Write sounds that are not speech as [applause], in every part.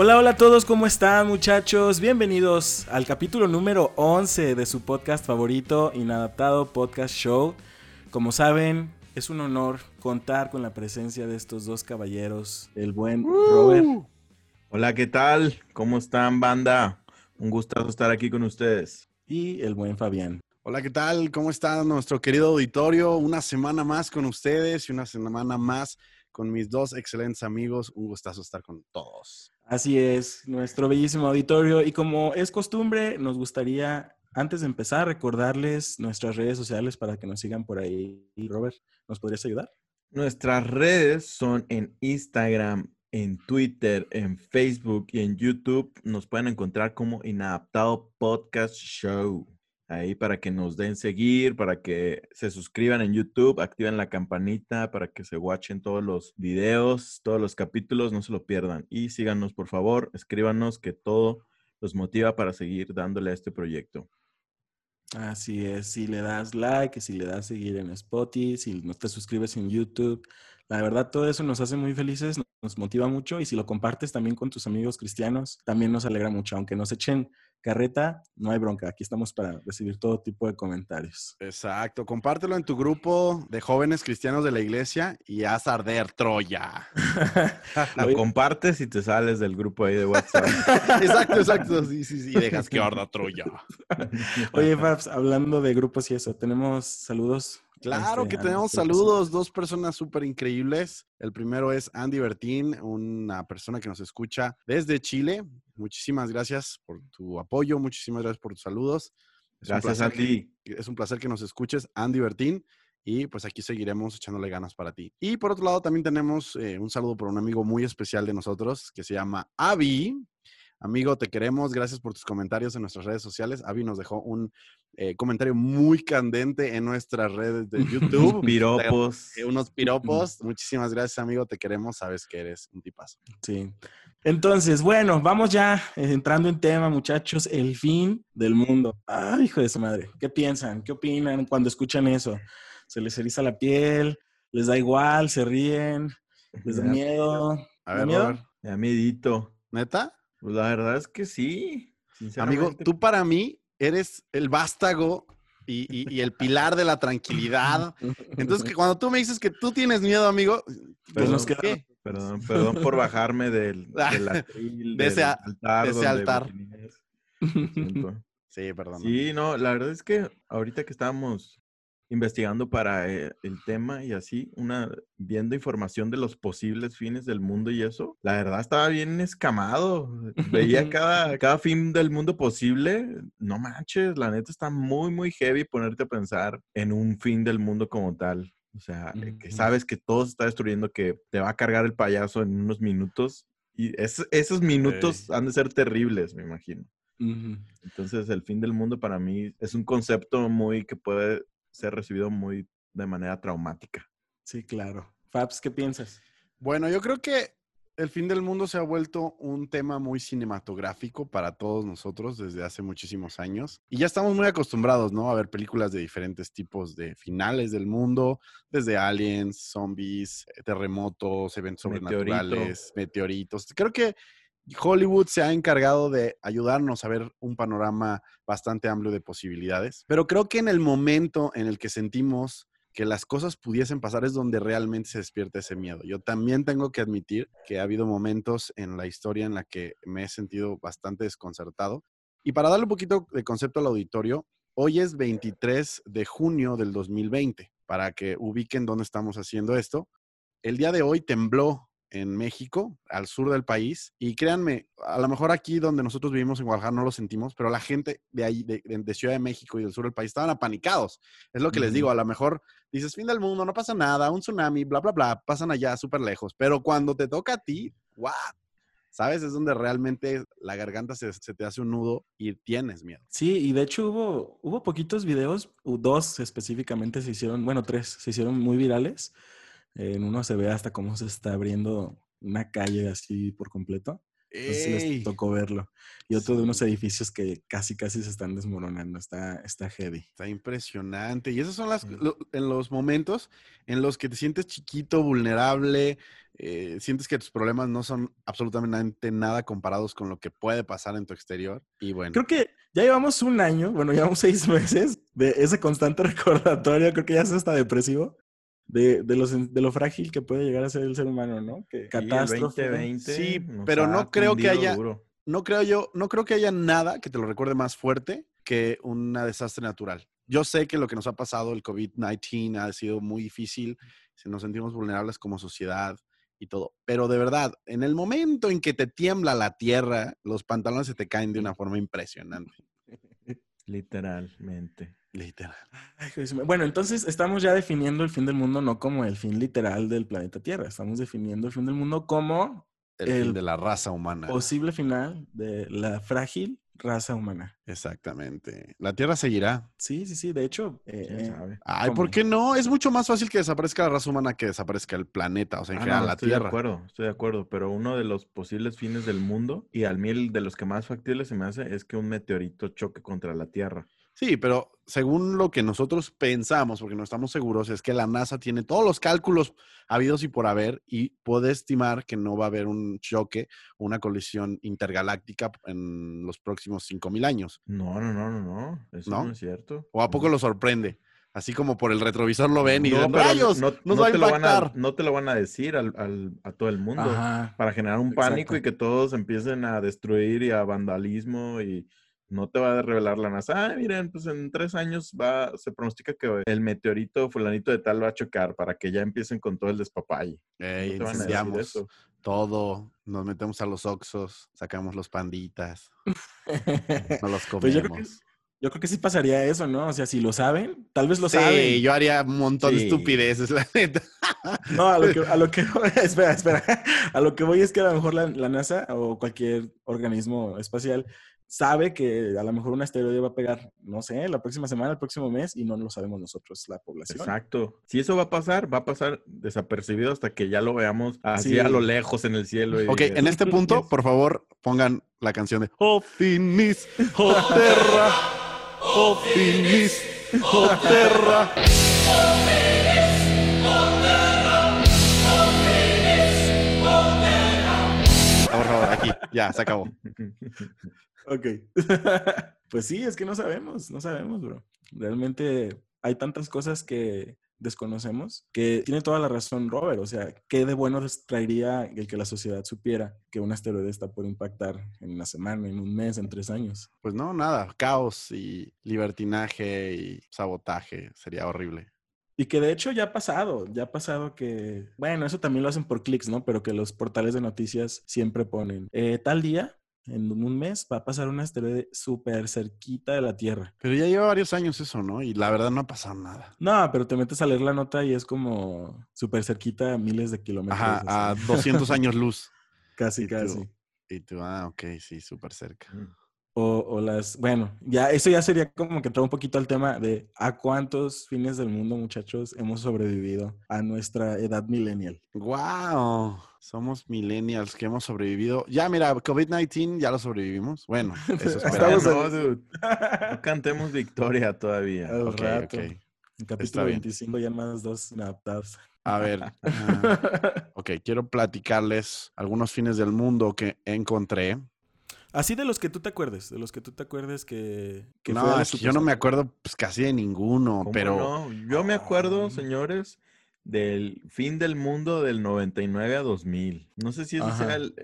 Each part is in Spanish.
Hola, hola a todos, ¿cómo están muchachos? Bienvenidos al capítulo número 11 de su podcast favorito, Inadaptado Podcast Show. Como saben, es un honor contar con la presencia de estos dos caballeros, el buen Robert. Hola, ¿qué tal? ¿Cómo están, banda? Un gustazo estar aquí con ustedes. Y el buen Fabián. Hola, ¿qué tal? ¿Cómo está nuestro querido auditorio? Una semana más con ustedes y una semana más con mis dos excelentes amigos. Un gustazo estar con todos. Así es, nuestro bellísimo auditorio. Y como es costumbre, nos gustaría, antes de empezar, recordarles nuestras redes sociales para que nos sigan por ahí. Robert, ¿nos podrías ayudar? Nuestras redes son en Instagram, en Twitter, en Facebook y en YouTube. Nos pueden encontrar como Inadaptado Podcast Show ahí para que nos den seguir, para que se suscriban en YouTube, activen la campanita para que se watchen todos los videos, todos los capítulos, no se lo pierdan. Y síganos, por favor, escríbanos que todo los motiva para seguir dándole a este proyecto. Así es, si le das like, si le das seguir en Spotify, si no te suscribes en YouTube, la verdad todo eso nos hace muy felices, nos motiva mucho y si lo compartes también con tus amigos cristianos, también nos alegra mucho, aunque nos echen carreta, no hay bronca. Aquí estamos para recibir todo tipo de comentarios. Exacto. Compártelo en tu grupo de jóvenes cristianos de la iglesia y haz arder Troya. [laughs] Lo compartes y te sales del grupo ahí de WhatsApp. [laughs] exacto, exacto. Sí, sí, sí. Dejas que arda Troya. [laughs] Oye, Fabs, hablando de grupos y eso, tenemos saludos Claro que este, tenemos saludos, dos personas súper increíbles. El primero es Andy Bertín, una persona que nos escucha desde Chile. Muchísimas gracias por tu apoyo, muchísimas gracias por tus saludos. gracias a ti. Es un placer que nos escuches, Andy Bertín. Y pues aquí seguiremos echándole ganas para ti. Y por otro lado, también tenemos eh, un saludo por un amigo muy especial de nosotros que se llama Avi. Amigo, te queremos. Gracias por tus comentarios en nuestras redes sociales. Avi nos dejó un eh, comentario muy candente en nuestras redes de YouTube. [laughs] piropos. Eh, unos [laughs] piropos. Muchísimas gracias, amigo. Te queremos. Sabes que eres un tipazo. Sí. Entonces, bueno, vamos ya entrando en tema, muchachos. El fin del mundo. Ay, hijo de su madre. ¿Qué piensan? ¿Qué opinan cuando escuchan eso? ¿Se les eriza la piel? ¿Les da igual? ¿Se ríen? ¿Les da miedo? A ver, miedo? Da miedito. ¿Neta? Pues la verdad es que sí. Amigo, tú para mí eres el vástago y, el pilar de la tranquilidad. [laughs] Entonces, que cuando tú me dices que tú tienes miedo, amigo, pues nos queda. Perdón, perdón por bajarme del, [laughs] de ese altar. De ese altar. [laughs] sí, perdón. Sí, no, la verdad es que ahorita que estábamos investigando para eh, el tema y así, una, viendo información de los posibles fines del mundo y eso, la verdad estaba bien escamado. Veía [laughs] cada, cada fin del mundo posible. No manches, la neta está muy, muy heavy ponerte a pensar en un fin del mundo como tal. O sea, eh, que sabes que todo se está destruyendo, que te va a cargar el payaso en unos minutos. Y esos minutos han de ser terribles, me imagino. Entonces, el fin del mundo para mí es un concepto muy que puede ser recibido muy de manera traumática. Sí, claro. Fabs, ¿qué piensas? Bueno, yo creo que el fin del mundo se ha vuelto un tema muy cinematográfico para todos nosotros desde hace muchísimos años. Y ya estamos muy acostumbrados, ¿no? A ver películas de diferentes tipos de finales del mundo, desde aliens, zombies, terremotos, eventos sobrenaturales, meteoritos. Creo que Hollywood se ha encargado de ayudarnos a ver un panorama bastante amplio de posibilidades, pero creo que en el momento en el que sentimos que las cosas pudiesen pasar es donde realmente se despierta ese miedo. Yo también tengo que admitir que ha habido momentos en la historia en la que me he sentido bastante desconcertado. Y para darle un poquito de concepto al auditorio, hoy es 23 de junio del 2020, para que ubiquen dónde estamos haciendo esto. El día de hoy tembló en México, al sur del país. Y créanme, a lo mejor aquí donde nosotros vivimos en Guadalajara no lo sentimos, pero la gente de ahí, de, Ciudad de México y del sur del país, estaban apanicados. Es lo que les digo, a lo mejor dices, fin del mundo, no pasa nada, un tsunami, bla, bla, bla, pasan allá súper lejos. Pero cuando te toca a ti, ¡guau! ¿Sabes? Es donde realmente la garganta se, se, te hace un nudo y tienes miedo. Sí, y de hecho hubo, hubo poquitos videos, dos específicamente se hicieron, bueno, tres se hicieron muy virales en uno se ve hasta cómo se está abriendo una calle así por completo. Les Ey. tocó verlo. Y otro de unos edificios que casi, casi se están desmoronando. Está, está heavy. Está impresionante. Y esos son las, Sí. lo- en los momentos en los que te sientes chiquito, vulnerable, eh, sientes que tus problemas no son absolutamente nada comparados con lo que puede pasar en tu exterior. Y bueno, Creo que ya llevamos un año, bueno, [laughs] llevamos seis meses de ese constante [laughs] recordatorio. Creo que ya es hasta depresivo. De, de, los, de lo frágil que puede llegar a ser el ser humano, ¿no? Que el catástrofe. 2020 Sí, pero no creo que haya- duro. no creo yo, no creo que haya nada que te lo recuerde más fuerte que un desastre natural. Yo sé que lo que nos ha pasado, el COVID-19, ha sido muy difícil, se nos sentimos vulnerables como sociedad y todo, pero de verdad, en el momento en que te tiembla la tierra, los pantalones se te caen de una forma impresionante. [laughs] Literalmente. Literal. Ay. Bueno, entonces estamos ya definiendo el fin del mundo no como el fin literal del planeta Tierra. Estamos definiendo el fin del mundo como El, fin de la raza humana. posible final de la frágil raza humana. Exactamente. La tierra seguirá. Sí, sí, sí. De hecho, eh, ¿Quién eh, sabe? Ay, ¿Cómo? ¿por qué no? Es mucho más fácil que desaparezca la raza humana que desaparezca el planeta, o sea, en Ah, general no, la estoy de tierra. acuerdo, estoy de acuerdo, pero uno de los posibles fines del mundo, y al mí el de los que más factibles se me hace, es que un meteorito choque contra la Tierra. Sí, pero según lo que nosotros pensamos, porque no estamos seguros, es que la NASA tiene todos los cálculos habidos y por haber y puede estimar que no va a haber un choque, una colisión intergaláctica en los próximos 5000 años. No, no, no, no, no, eso ¿No? no, es cierto. ¿O a poco No. lo sorprende? Así como por el retrovisor lo ven y No, ¡rayos! no, ¡Nos no va a te lo van a, no te lo van a decir al- al- a todo el mundo ajá. para generar un pánico y que todos empiecen a destruir y a vandalismo y no te va a revelar la NASA. Ah, miren, pues en tres años va, se pronostica que el meteorito fulanito de tal va a chocar para que ya empiecen con todo el despapalle. Ey, no eso. todo, nos metemos a los oxos, sacamos los panditas, [laughs] no los comemos. Pues yo creo que Yo creo que sí pasaría eso, ¿no? O sea, si lo saben, tal vez lo sí, saben. yo haría un montón de estupideces, la neta. [laughs] No, a lo que, a lo que [laughs] espera, espera. A lo que voy es que a lo mejor la, la NASA o cualquier organismo espacial sabe que a lo mejor un asteroide va a pegar, no sé, la próxima semana, el próximo mes, y no lo sabemos nosotros, la población. Exacto. Si eso va a pasar, va a pasar desapercibido hasta que ya lo veamos así Sí. a lo lejos en el cielo. y Ok, digas, en este punto, "Yes". por favor, pongan la canción de Oh finis, oh terra, oh finis, oh terra. Por favor, aquí, ya, se acabó. [laughs] Ok. [laughs] pues sí, es que no sabemos, no sabemos, bro. Realmente hay tantas cosas que desconocemos que tiene toda la razón Robert. O sea, ¿qué de bueno traería el que la sociedad supiera que un asteroide está por impactar en una semana, en un mes, en tres años? Pues no, nada, caos y libertinaje y sabotaje, sería horrible. Y que de hecho ya ha pasado, ya ha pasado que, bueno, eso también lo hacen por clics, ¿no? Pero que los portales de noticias siempre ponen, eh, tal día, en un mes, va a pasar un asteroide súper cerquita de la Tierra. Pero ya lleva varios años eso, ¿no? Y la verdad no ha pasado nada. No, pero te metes a leer la nota y es como súper cerquita, a miles de kilómetros. Ajá, a así. 200 años luz. [laughs] Casi, y tú- casi. Y tú, ah, ok, sí, súper cerca. O, o las, bueno, ya eso ya sería como que entrar un poquito al tema de a cuántos fines del mundo, muchachos, hemos sobrevivido a nuestra edad millennial. ¡Wow! Somos millennials que hemos sobrevivido. Ya, mira, COVID-19 ya lo sobrevivimos. Bueno, [laughs] eso Estamos no, dude. [laughs] No cantemos victoria todavía. Al Ok, rato. ok. En Está capítulo bien. 25 ya más dos inadaptados. A ver, [laughs] ah, ok, quiero platicarles algunos fines del mundo que encontré. Así de los que tú te acuerdes, de los que tú te acuerdes que... que fue no, es súper yo no me acuerdo pues, casi de ninguno, ¿Cómo pero no? Yo me acuerdo, Ah. señores, del fin del mundo del 99 a 2000. No sé si ese Ajá. sea el,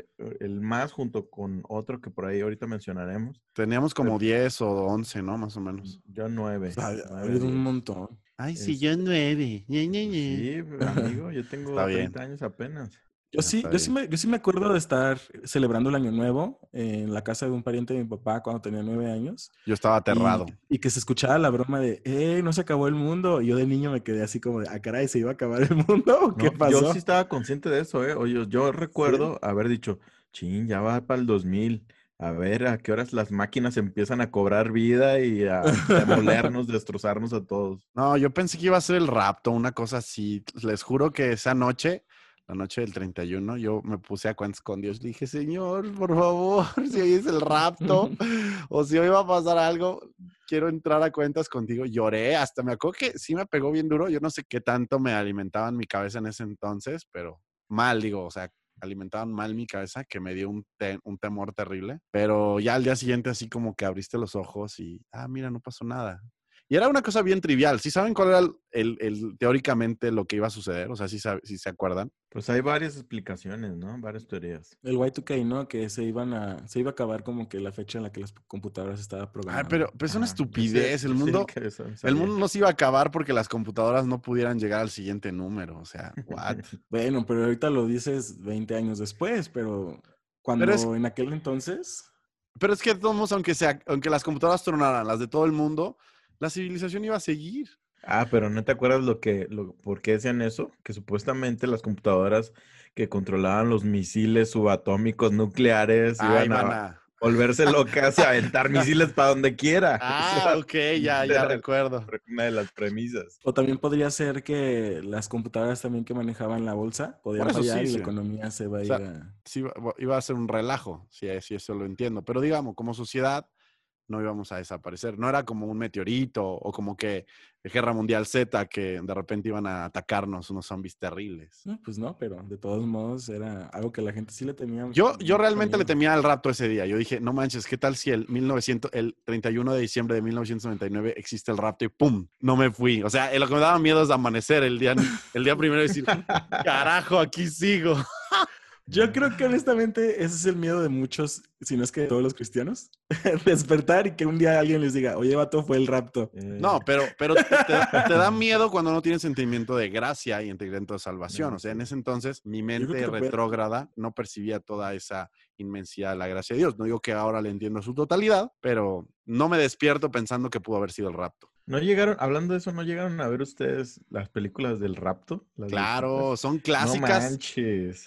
el más junto con otro que por ahí ahorita mencionaremos. teníamos como 10 o 11, ¿no? Más o menos. Yo nueve. O sea, ha habido un montón. Ay, sí, yo nueve. Sí, amigo, yo [laughs] tengo Está bien. 30 años apenas. Yo sí, yo sí, me, yo sí me acuerdo de estar celebrando el Año Nuevo en la casa de un pariente de mi papá cuando tenía nueve años. Yo estaba aterrado. Y, que se escuchaba la broma de, ¡eh, no se acabó el mundo! Y yo de niño me quedé así como de, ¡ah, caray, se iba a acabar el mundo! ¿O ¿Qué No, pasó? Yo sí estaba consciente de eso, ¿eh? Oye, yo recuerdo haber dicho, chin, ya va para el 2000. A ver, ¿a qué horas las máquinas empiezan a cobrar vida y a [laughs] demolernos, destrozarnos a todos? No, yo pensé que iba a ser el rapto, una cosa así. Les juro que esa noche la noche del 31, yo me puse a cuentas con Dios. Le dije, Señor, por favor, [laughs] si hoy es el rapto [laughs] o si hoy va a pasar algo, quiero entrar a cuentas contigo. Lloré, hasta me acuerdo que sí me pegó bien duro. Yo no sé qué tanto me alimentaban mi cabeza en ese entonces, pero mal, digo, o sea, alimentaban mal mi cabeza que me dio un, un temor terrible. Pero ya al día siguiente así como que abriste los ojos y, ah, mira, no pasó nada. Y era una cosa bien trivial. ¿Sí saben cuál era el, el, teóricamente lo que iba a suceder? O sea, si si se acuerdan. Pues hay varias explicaciones, ¿no? Varias teorías. El Y2K, ¿no? Que se iban a, se iba a acabar como que la fecha en la que las computadoras estaban programadas. Ah, pero, pero es una estupidez. el [laughs] mundo, el mundo no se iba a acabar porque las computadoras no pudieran llegar al siguiente número. O sea, what? [laughs] bueno, pero ahorita lo dices 20 años después, pero cuando en aquel entonces. Pero es que todos, aunque sea, aunque las computadoras tronaran, las de todo el mundo, la civilización iba a seguir. Ah, pero ¿no te acuerdas lo que, lo, por qué decían eso? Que supuestamente las computadoras que controlaban los misiles subatómicos nucleares iban a, volverse locas y aventar [laughs] misiles para donde quiera. Ah, [laughs] ok, ya, ya recuerdo. Una de las premisas. O también podría ser que las computadoras también que manejaban la bolsa podían fallar y la economía se va a ir a... Sí, iba a ser un relajo, si, si eso lo entiendo. Pero digamos, como sociedad no íbamos a desaparecer. No era como un meteorito o como que Guerra Mundial Z que de repente iban a atacarnos unos zombies terribles. pues no, pero de todos modos era algo que la gente sí le temía. Yo, yo realmente le temía al rato ese día. Yo dije, no manches, ¿qué tal si el 1900, el 31 de diciembre de 1999 existe el rapto y ¡pum! No me fui. O sea, lo que me daba miedo es amanecer el día, el día primero y decir, carajo, aquí sigo. [laughs] Yo creo que honestamente ese es el miedo de muchos, si no es que de todos los cristianos, [laughs] despertar y que un día alguien les diga, oye, vato, fue el rapto. No, pero, pero te, da miedo cuando no tienes sentimiento de gracia y sentimiento de salvación. O sea, en ese entonces mi mente retrógrada no percibía toda esa inmensidad de la gracia de Dios. No digo que ahora le entiendo su totalidad, pero no me despierto pensando que pudo haber sido el rapto. ¿No llegaron, hablando de eso, no llegaron a ver ustedes las películas del rapto? claro, son clásicas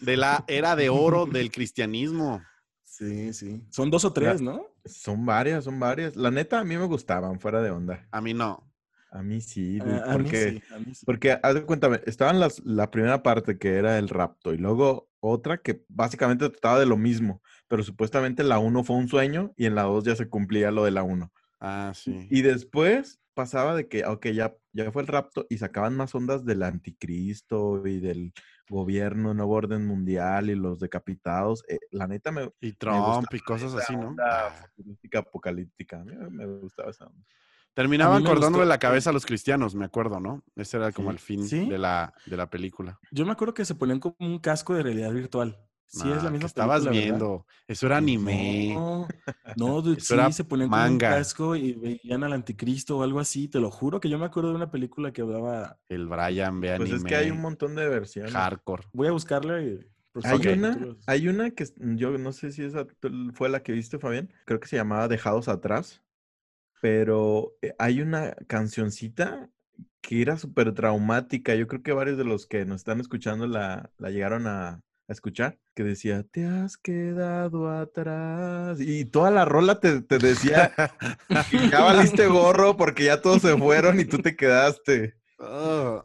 de la era de oro [laughs] del cristianismo. Sí, sí. Son dos o tres, ¿no? Son varias, son varias. La neta, a mí me gustaban, fuera de onda. A mí no. A mí sí, porque, porque, haz de cuenta, estaban las, la primera parte que era el rapto y luego otra que básicamente trataba de lo mismo, pero supuestamente la uno fue un sueño y en la dos ya se cumplía lo de la uno. Ah, sí. Y después pasaba de que, ok, ya, ya fue el rapto y sacaban más ondas del anticristo y del gobierno, nuevo orden mundial y los decapitados. Eh, la neta me. Y Trump y cosas así, ¿no? La política apocalíptica. A mí me gustaba esa onda. Terminaban cortándole la cabeza a los cristianos, me acuerdo, ¿no? Ese era como el fin de, la, de la película. Yo me acuerdo que se ponían como un casco de realidad virtual. Sí, es la misma estabas viendo. Eso era anime. No, no dude, sí, se ponían con un casco y veían al anticristo o algo así. Te lo juro que yo me acuerdo de una película que hablaba. El Brian ve anime. Pues es que hay un montón de versiones. Hardcore. Voy a buscarle. Y... Hay, una, hay una que yo no sé si esa fue la que viste, Fabián. Creo que se llamaba Dejados Atrás. Pero eh, hay una cancioncita que era súper traumática. Yo creo que varios de los que nos están escuchando la, la llegaron a, a escuchar, que decía, te has quedado atrás. Y toda la rola te, te decía, ya valiste [laughs] gorro porque ya todos se fueron y tú te quedaste. Oh.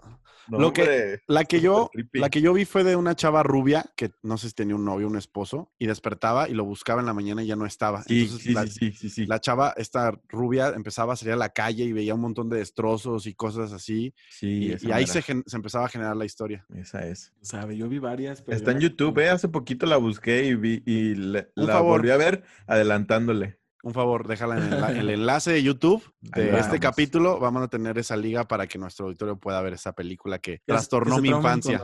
Lo que, la, que yo, la que yo vi fue de una chava rubia que no sé si tenía un novio, un esposo, y despertaba y lo buscaba en la mañana y ya no estaba. Sí, sí, la, sí, sí, La chava, esta rubia, empezaba a salir a la calle y veía un montón de destrozos y cosas así. Sí, y, ahí se, se, empezaba a generar la historia. Esa es. Sabe, yo vi varias. Está en YouTube, ¿eh? Hace poquito la busqué y, vi, y la volví a ver adelantándole un favor, déjala en el, [laughs] enlace de YouTube de este capítulo. Vamos a tener esa liga para que nuestro auditorio pueda ver esa película que trastornó mi infancia.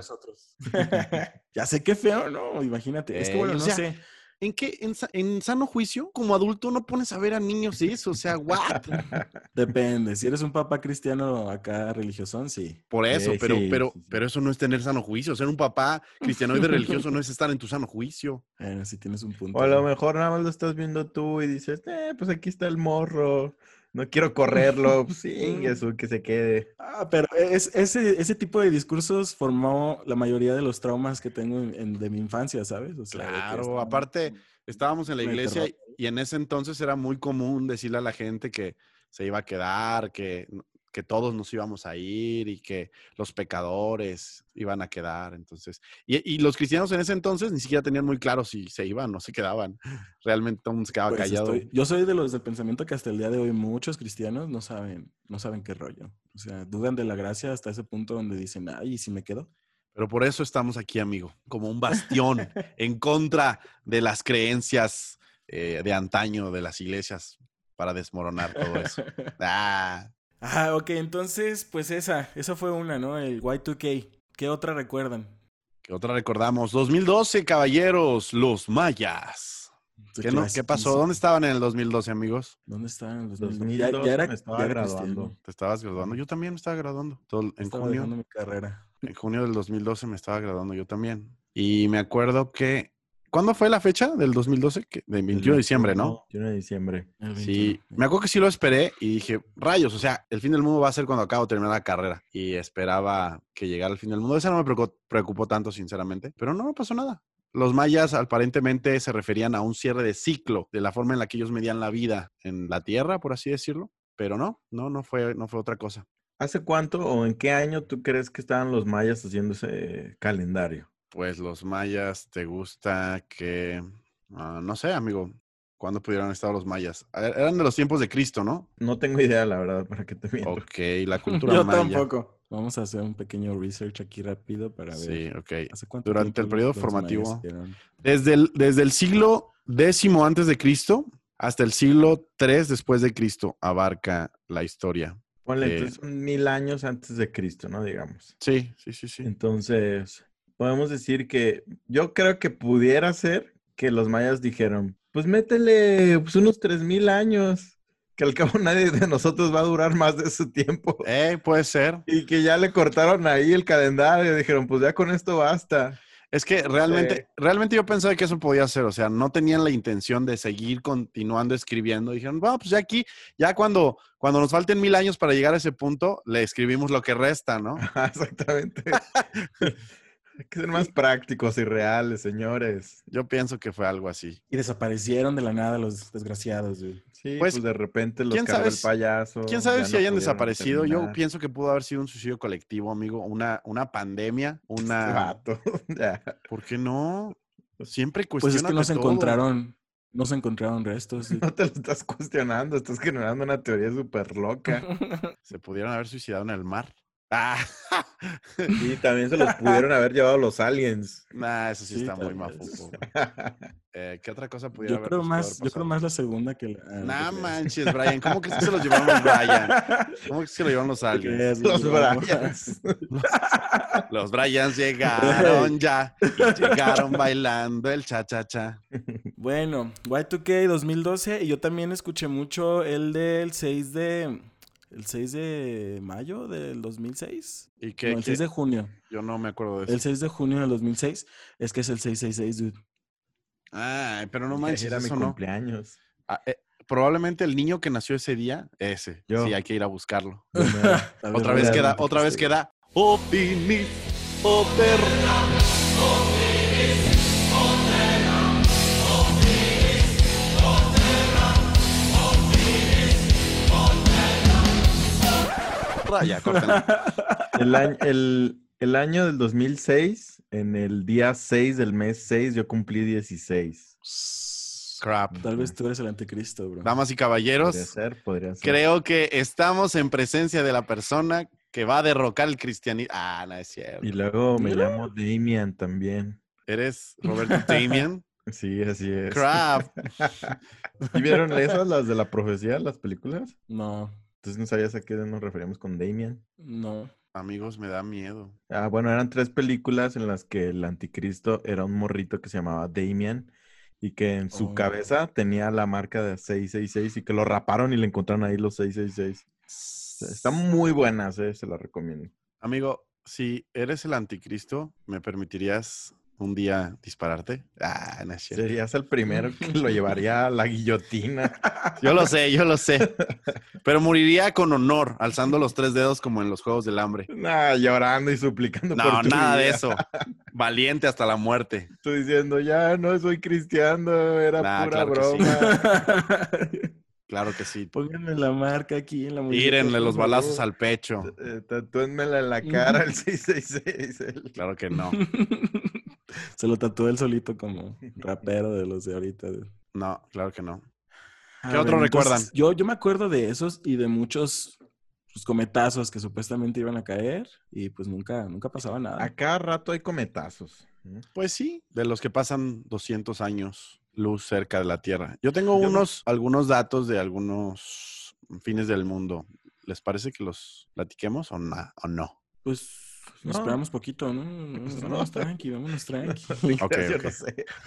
[laughs] ya sé qué feo, ¿no? Imagínate. es que bueno, no sé. ¿En qué? En, sano juicio? Como adulto no pones a ver a niños eso, o sea, what? [laughs] Depende. Si eres un papá cristiano acá religioso, sí. Por eso, pero, pero, pero eso no es tener sano juicio. Ser un papá cristiano y de religioso no es estar en tu sano juicio. [laughs] Bueno, si tienes un punto. O a lo mejor nada más lo estás viendo tú y dices, eh, pues aquí está el morro no quiero correrlo, pues sí, [laughs] eso que se quede. Ah, pero es, ese, ese tipo de discursos formó la mayoría de los traumas que tengo de mi infancia, ¿sabes? claro, aparte estábamos en la iglesia y en ese entonces era muy común decirle a la gente que se iba a quedar, que que todos nos íbamos a ir y que los pecadores iban a quedar. Entonces, y, y los cristianos en ese entonces ni siquiera tenían muy claro si se iban o se quedaban. [laughs] Realmente todo el mundo se quedaba Pues callado. estoy- yo soy de los del pensamiento que hasta el día de hoy muchos cristianos no saben, no saben qué rollo. O sea, dudan de la gracia hasta ese punto donde dicen, ay, ¿y si me quedo? Pero por eso estamos aquí, amigo, como un bastión [laughs] en contra de las creencias eh, de antaño de las iglesias para desmoronar todo eso. [laughs] Ah, Ah, ok, entonces, pues esa, esa fue una, ¿no? El Y2K. ¿Qué otra recuerdan? ¿Qué otra recordamos? 2012, caballeros, los mayas. ¿Qué, no- ¿Qué pasó? ¿Dónde estaban en el 2012, amigos? ¿Dónde estaban los 2012 me estaba ya graduando. cristiano. ¿Te estabas graduando? Yo también me estaba graduando. Todo- en, Estaba junio, mi carrera. en junio del 2012 me estaba graduando yo también. Y me acuerdo que... ¿Cuándo fue la fecha del 2012? Que- Del 21 de diciembre, ¿no? 21 de diciembre. Sí, 21. me acuerdo que sí lo esperé y dije, rayos, o sea, el fin del mundo va a ser cuando acabo de terminar la carrera. Y esperaba que llegara el fin del mundo. Eso no me preocupó, preocupó tanto, sinceramente. Pero no, no pasó nada. Los mayas aparentemente se referían a un cierre de ciclo, de la forma en la que ellos medían la vida en la Tierra, por así decirlo. Pero no, no, no fue, no fue otra cosa. ¿Hace cuánto o en qué año tú crees que estaban los mayas haciendo ese calendario? Pues los mayas, ¿te gusta que... ah, no sé, amigo, ¿cuándo pudieron estado los mayas? Er- Eran de los tiempos de Cristo, ¿no? No tengo idea, la verdad, para qué te miento. Ok, la [laughs] cultura Yo maya. tampoco. Vamos a hacer un pequeño research aquí rápido para ver. Sí, ok. ¿Hace cuánto Durante tiempo el periodo formativo. Desde el, desde el siglo X antes de Cristo hasta el siglo III después de Cristo abarca la historia. Ponle Eh, entonces mil años antes de Cristo, ¿no? Digamos. Sí, sí, sí, sí. Entonces, podemos decir que yo creo que pudiera ser que los mayas dijeron, pues métele pues, unos tres mil años, que al cabo [laughs] nadie de nosotros va a durar más de ese tiempo. Eh, puede ser. Y que ya le cortaron ahí el calendario, dijeron, pues ya con esto basta. Es que realmente, realmente yo pensaba que eso podía ser, o sea, no tenían la intención de seguir continuando escribiendo. Dijeron, va, pues ya aquí, ya cuando, cuando nos falten mil años para llegar a ese punto, le escribimos lo que resta, ¿no? [laughs] Exactamente. [laughs] Hay que ser más prácticos y reales, señores. Yo pienso que fue algo así. Y desaparecieron de la nada los desgraciados, güey. Sí, Pues, pues, de repente los ¿quién cargó sabe el si- payaso. ¿Quién sabe si no hayan desaparecido? Yo pienso que pudo haber sido un suicidio colectivo, amigo, una, una pandemia, [laughs] Este una... [laughs] ya. ¿Por qué no? Siempre Pues cuestiona es que no se encontraron, no se encontraron restos. [laughs] No te lo estás cuestionando, estás generando una teoría súper loca. Se pudieron haber suicidado en el mar. Ah, Y también se los pudieron haber llevado los aliens. nah, eso sí, Sí, está muy mafuco. [laughs] Eh, ¿Qué otra cosa pudiera Yo haber creo más, yo creo más la segunda que la. ah, Nah creas. manches, [laughs] Brian. ¿Cómo que se los llevaron los Brian? ¿Cómo que se lo llevaron los aliens? Los no. Bryans. [laughs] Los Bryans llegaron ya. llegaron bailando el cha-cha-cha. Bueno, Y2K 2012 y yo también escuché mucho el del 6 de el 6 de mayo del 2006. ¿Y No, qué? el qué? 6 de junio. Yo no me acuerdo de eso. El 6 de junio del 2006 es que es el 666, dude. Ay, pero no manches, Era mi eso no. cumpleaños. Ah, eh, probablemente el niño que nació ese día, ese. Yo. Sí, hay que ir a buscarlo. Otra no vez queda, otra vez queda. Opini, Córtenla. [laughs] El año, el, el año del 2006, en el día 6 del mes 6, yo cumplí 16. Crap. Tal vez tú eres el anticristo, bro. Damas y Podría caballeros, ser, podría ser. creo que estamos en presencia de la persona que va a derrocar el cristianismo. Ah, no es cierto. Y luego me Mira. llamo Damian también. ¿Eres Roberto [laughs] Damian? Sí, así es. Crap. [laughs] ¿Y vieron esas, las de la profecía, las películas? No, Entonces no sabías a qué nos referíamos con Damian. no. Amigos, me da miedo. Ah, bueno, eran tres películas en las que el anticristo era un morrito que se llamaba Damian y que en su Oh. cabeza tenía la marca de 666 y que lo raparon y le encontraron ahí los 666. Están muy buenas, eh, se las recomiendo. Amigo, si eres el anticristo, ¿me permitirías un día dispararte? Ah, no es cierto. Serías el primero que lo llevaría a la guillotina. [laughs] Yo lo sé, yo lo sé. Pero moriría con honor, alzando los tres dedos como en los Juegos del Hambre. Nah, llorando y suplicando No, por tu nada de eso. [laughs] Valiente hasta la muerte. Estoy diciendo, ya no soy cristiano, era Nah, pura claro que sí. broma. [laughs] Claro que sí. Pónganme la marca aquí en la muñeca. Tírenle los balazos al pecho. Eh, tatúenmela en la cara el 666. el- Claro que no. Se lo tatuó él solito como [laughs] rapero de los de ahorita. No, claro que no. A ¿Qué otro recuerdan? Yo, yo me acuerdo de esos y de muchos pues, cometazos que supuestamente iban a caer y pues nunca, nunca pasaba nada. A cada rato hay cometazos. Pues sí, de los que pasan 200 años luz cerca de la Tierra. Yo tengo Yo- unos, algunos datos de algunos fines del mundo. ¿Les parece que los platiquemos o, na- o no? Pues nos No. esperamos poquito, ¿no? Pues no. Vámonos tranqui, vámonos tranqui. [laughs] Ok, Yo ok. no sé. [laughs]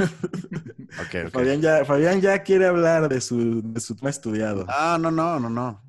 Ok, ok. Fabián, ya, Fabián ya quiere hablar de su, de su tema estudiado. Ah, no, no, no, no.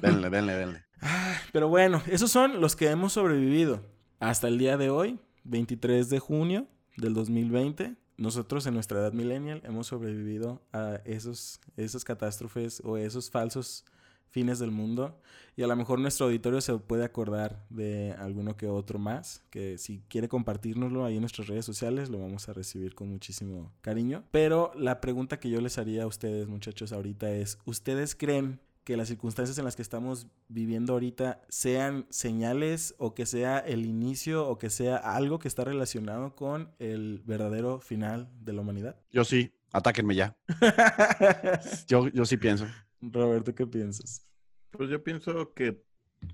Denle, denle, denle. [laughs] Pero bueno, esos son los que hemos sobrevivido hasta el día de hoy, 23 de junio del 2020. Nosotros en nuestra edad millennial hemos sobrevivido a esos, esas catástrofes o esos falsos fines del mundo. Y a lo mejor nuestro auditorio se puede acordar de alguno que otro más, que si quiere compartirnoslo ahí en nuestras redes sociales, lo vamos a recibir con muchísimo cariño. Pero la pregunta que yo les haría a ustedes, muchachos, ahorita es, ¿ustedes creen que las circunstancias en las que estamos viviendo ahorita sean señales o que sea el inicio o que sea algo que está relacionado con el verdadero final de la humanidad? Yo sí, atáquenme ya. [laughs] Yo, yo sí pienso. Roberto, ¿qué piensas? Pues yo pienso que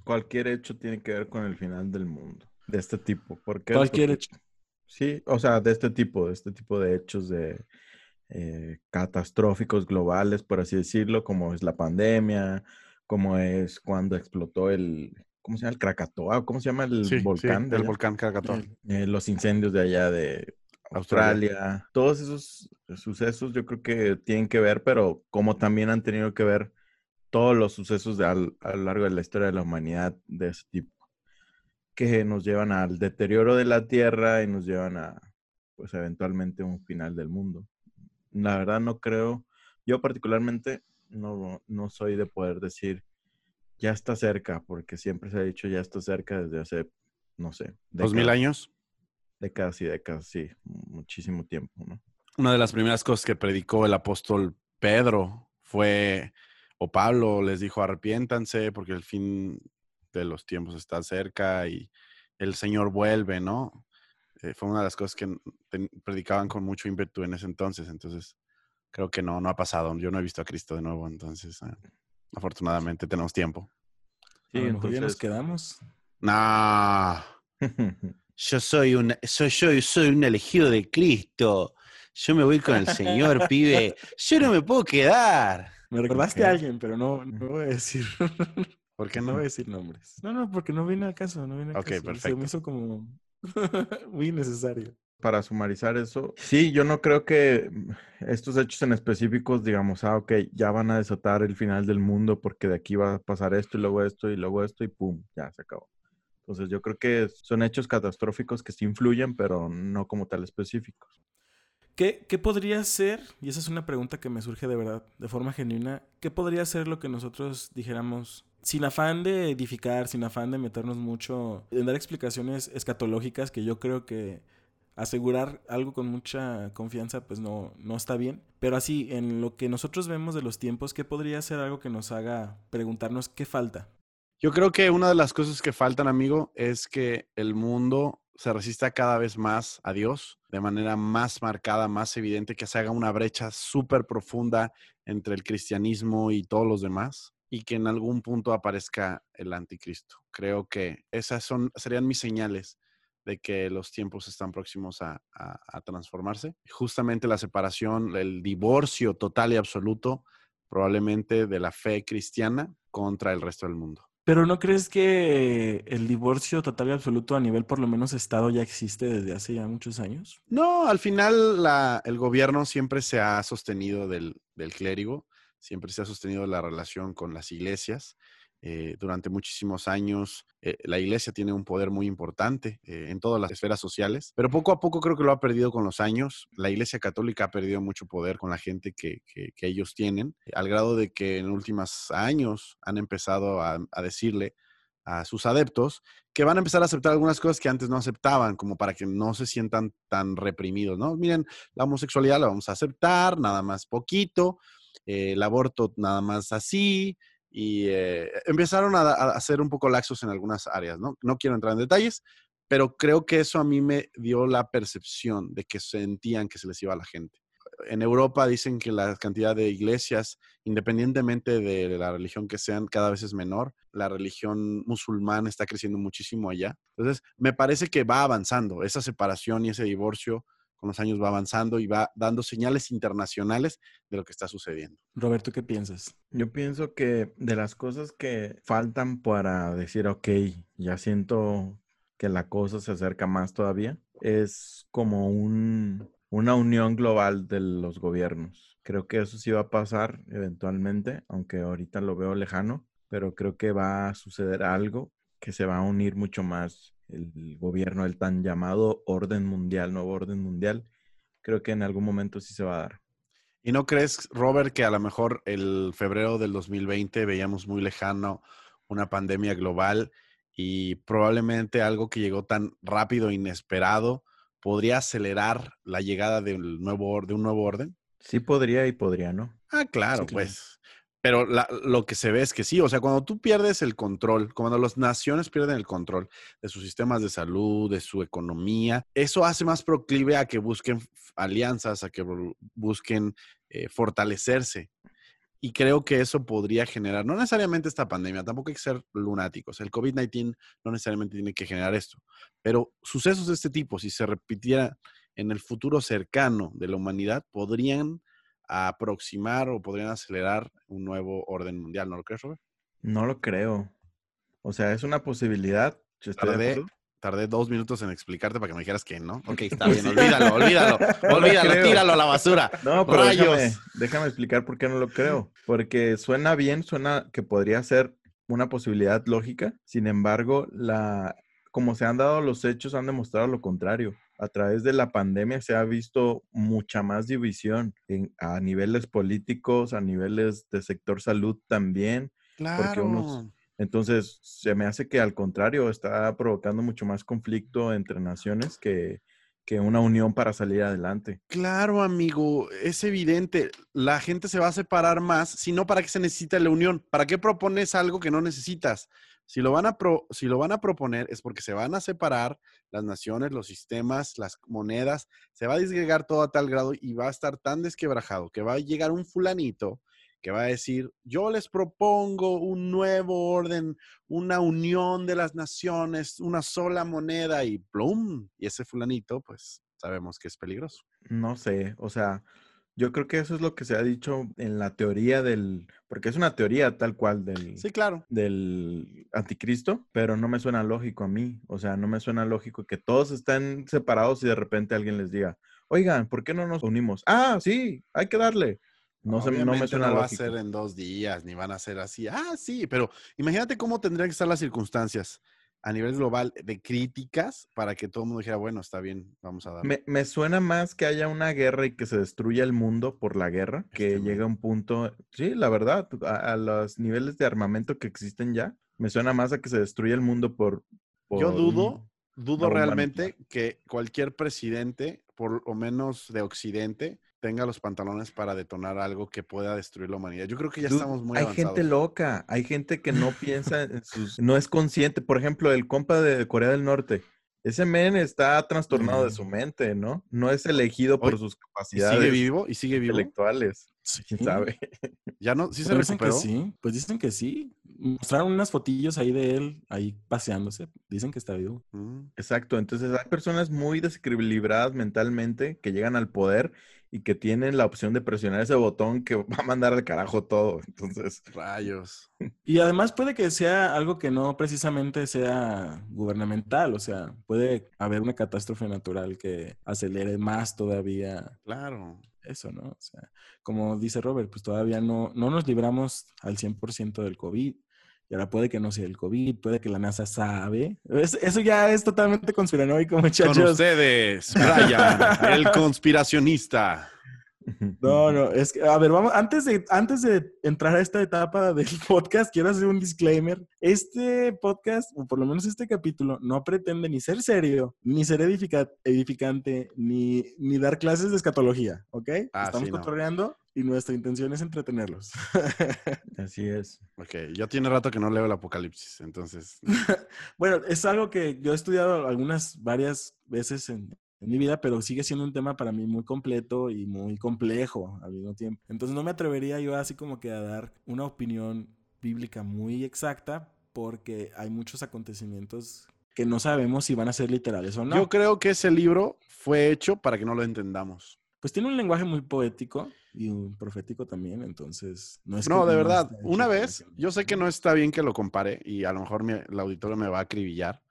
cualquier hecho tiene que ver con el final del mundo. De este tipo. ¿Por qué? Cualquier Porque- hecho. Sí, o sea, de este tipo, de este tipo de hechos de eh, catastróficos globales, por así decirlo, como es la pandemia, como es cuando explotó el, ¿cómo se llama? El Krakatoa, ¿cómo se llama el Sí, sí, volcán? de el allá? volcán Krakatoa. Eh, los incendios de allá de Australia. Australia. Todos esos sucesos yo creo que tienen que ver, pero como también han tenido que ver todos los sucesos de al- a lo largo de la historia de la humanidad de ese tipo, que nos llevan al deterioro de la Tierra y nos llevan a, pues eventualmente, un final del mundo. La verdad no creo, yo particularmente no, no soy de poder decir, ya está cerca, porque siempre se ha dicho ya está cerca desde hace, no sé, Dos mil años. Décadas y décadas, sí, muchísimo tiempo, ¿no? Una de las primeras cosas que predicó el apóstol Pedro fue, o Pablo les dijo, arrepiéntanse porque el fin de los tiempos está cerca y el Señor vuelve, ¿no? Eh, fue una de las cosas que predicaban con mucho ímpetu en ese entonces. Entonces, creo que no, no ha pasado. Yo no he visto a Cristo de nuevo, entonces, eh, afortunadamente tenemos tiempo. mejor ya nos entonces- quedamos. No, [laughs] yo soy un, soy yo, soy un elegido de Cristo. Yo me voy con el Señor, [laughs] pibe. Yo no me puedo quedar. Me recordaste a alguien, pero no, no voy a decir. [laughs] ¿Por qué no voy a decir nombres. No, no, porque no viene al caso, no viene al Ok, caso. Se perfecto. me hizo como [laughs] muy necesario. Para sumarizar eso, sí, yo no creo que mm, estos hechos en específicos, digamos, ah, ok, ya van a desatar el final del mundo porque de aquí va a pasar esto y luego esto y luego esto y pum, ya se acabó. Entonces yo creo que son hechos catastróficos que sí influyen, pero no como tal específicos. ¿Qué, ¿Qué podría ser? Y esa es una pregunta que me surge de verdad, de forma genuina. ¿Qué podría ser lo que nosotros dijéramos, sin afán de edificar, sin afán de meternos mucho, en dar explicaciones escatológicas, que yo creo que asegurar algo con mucha confianza, pues no, no está bien. Pero así, en lo que nosotros vemos de los tiempos, ¿qué podría ser algo que nos haga preguntarnos qué falta? Yo creo que una de las cosas que faltan, amigo, es que el mundo se resista cada vez más a Dios de manera más marcada, más evidente, que se haga una brecha súper profunda entre el cristianismo y todos los demás y que en algún punto aparezca el anticristo. Creo que esas son, serían mis señales de que los tiempos están próximos a, a- a transformarse. Justamente la separación, el divorcio total y absoluto probablemente de la fe cristiana contra el resto del mundo. Pero ¿no crees que el divorcio total y absoluto a nivel por lo menos Estado ya existe desde hace ya muchos años? No, al final la- el gobierno siempre se ha sostenido del, del clérigo, siempre se ha sostenido la relación con las iglesias. Eh, durante muchísimos años eh, la iglesia tiene un poder muy importante eh, en todas las esferas sociales, pero poco a poco creo que lo ha perdido con los años. La iglesia católica ha perdido mucho poder con la gente que, que- ellos tienen, al grado de que en últimos años han empezado a, decirle a sus adeptos que van a empezar a aceptar algunas cosas que antes no aceptaban, como para que no se sientan tan reprimidos, ¿no? Miren, la homosexualidad la vamos a aceptar, nada más poquito, el aborto nada más así, y eh, empezaron a, a hacer un poco laxos en algunas áreas, ¿no? No quiero entrar en detalles, pero creo que eso a mí me dio la percepción de que sentían que se les iba a la gente. En Europa dicen que la cantidad de iglesias, independientemente de la religión que sean, cada vez es menor. La religión musulmana está creciendo muchísimo allá. Entonces, me parece que va avanzando. Esa separación y ese divorcio con los años va avanzando y va dando señales internacionales de lo que está sucediendo. Roberto, ¿qué piensas? Yo pienso que de las cosas que faltan para decir, ok, ya siento que la cosa se acerca más todavía, es como un, una unión global de los gobiernos. Creo que eso sí va a pasar eventualmente, aunque ahorita lo veo lejano, pero creo que va a suceder algo que se va a unir mucho más el gobierno, el tan llamado orden mundial, nuevo orden mundial. Creo que en algún momento sí se va a dar. ¿Y no crees, Robert, que a lo mejor el febrero del 2020 veíamos muy lejano una pandemia global y probablemente algo que llegó tan rápido e inesperado podría acelerar la llegada del nuevo, de un nuevo orden? Sí podría y podría, ¿no? Ah, claro, Sí, claro. pues. Pero lo que se ve es que sí, o sea, cuando tú pierdes el control, cuando las naciones pierden el control de sus sistemas de salud, de su economía, eso hace más proclive a que busquen alianzas, a que bu- busquen eh, fortalecerse. Y creo que eso podría generar, no necesariamente esta pandemia, tampoco hay que ser lunáticos. El COVID-19 no necesariamente tiene que generar esto, pero sucesos de este tipo, si se repitiera en el futuro cercano de la humanidad, podrían aproximar o podrían acelerar un nuevo orden mundial, ¿no lo crees, Robert? No lo creo. O sea, es una posibilidad. yo Tardé, dos minutos en explicarte para que me dijeras que no. Ok, [laughs] está bien, olvídalo, olvídalo, [laughs] olvídalo, tíralo a la basura. [laughs] No, pero déjame, déjame explicar por qué no lo creo. Porque suena bien, suena que podría ser una posibilidad lógica. Sin embargo, la, como se han dado los hechos, han demostrado lo contrario. A través de la pandemia se ha visto mucha más división en- a niveles políticos, a niveles de sector salud también. Claro. unos- Entonces, se me hace que al contrario, está provocando mucho más conflicto entre naciones que, que una unión para salir adelante. Claro, amigo, es evidente. La gente se va a separar más, si no, ¿para qué se necesita la unión? ¿Para qué propones algo que no necesitas? Si lo, van a pro- si lo van a proponer es porque se van a separar las naciones, los sistemas, las monedas, se va a disgregar todo a tal grado y va a estar tan desquebrajado que va a llegar un fulanito que va a decir, yo les propongo un nuevo orden, una unión de las naciones, una sola moneda y plum, y ese fulanito, pues sabemos que es peligroso. No sé, o sea, yo creo que eso es lo que se ha dicho en la teoría del, porque es una teoría tal cual del, Sí, claro. del anticristo, pero no me suena lógico a mí, o sea, no me suena lógico que todos estén separados y de repente alguien les diga, oigan, ¿por qué no nos unimos? Ah, sí, hay que darle. No, se, no me suena no va a ser en dos días, ni van a ser así. Ah, sí, pero imagínate cómo tendrían que estar las circunstancias a nivel global de críticas para que todo el mundo dijera, bueno, está bien, vamos a dar. Me, me suena más que haya una guerra y que se destruya el mundo por la guerra, que Este, llegue a un punto, sí, la verdad, a, a los niveles de armamento que existen ya, me suena más a que se destruya el mundo por... Yo dudo, dudo realmente que cualquier presidente, por lo menos de Occidente, tenga los pantalones para detonar algo que pueda destruir la humanidad. Yo creo que ya Dude, estamos muy hay avanzados. gente loca, hay gente que no piensa en [laughs] sus... No es consciente. Por ejemplo, el compa de Corea del Norte. Ese men está trastornado de su mente, ¿no? No es elegido por sus ¿Y capacidades sigue vivo? ¿Y sigue vivo? intelectuales. Sí. ¿Quién sabe? ¿Ya no? ¿Sí se Pues dicen que recuperó? sí, pues dicen que sí. Mostraron unas fotillos ahí de él, ahí paseándose. Dicen que está vivo. Mm. Exacto, entonces hay personas muy desequilibradas mentalmente que llegan al poder y que tienen la opción de presionar ese botón que [laughs] va a mandar al carajo todo. Entonces, Rayos. Y además puede que sea algo que no precisamente sea gubernamental, o sea, puede haber una catástrofe natural que acelere más todavía Claro. eso, ¿no? O sea, como dice Robert, pues todavía no, no nos libramos al 100% del COVID. Y ahora puede que no sea el COVID, puede que la NASA sabe. Es- eso ya es totalmente conspiranoico, Con muchachos. ustedes, [laughs] Brian, el conspiracionista. No, no, es que, a ver, vamos, antes de, antes de entrar a esta etapa del [laughs] podcast, quiero hacer un disclaimer. Este podcast, o por lo menos este capítulo, no pretende ni ser serio, ni ser edifica- edificante, ni, ni dar clases de escatología, ¿ok? Ah, Estamos sí, no. y nuestra intención es entretenerlos. [laughs] Así es. Ok, yo tiene rato que no leo el Apocalipsis, entonces. [laughs] Bueno, es algo que yo he estudiado algunas, varias veces en, en mi vida, pero sigue siendo un tema para mí muy completo y muy complejo al mismo tiempo. Entonces no me atrevería yo así como que a dar una opinión bíblica muy exacta porque hay muchos acontecimientos que no sabemos si van a ser literales o no. Yo creo que ese libro fue hecho para que no lo entendamos. Pues tiene un lenguaje muy poético y un profético también, entonces no es No, de verdad, una vez, yo sé que no está bien que lo compare y a lo mejor mi- el auditorio me va a acribillar,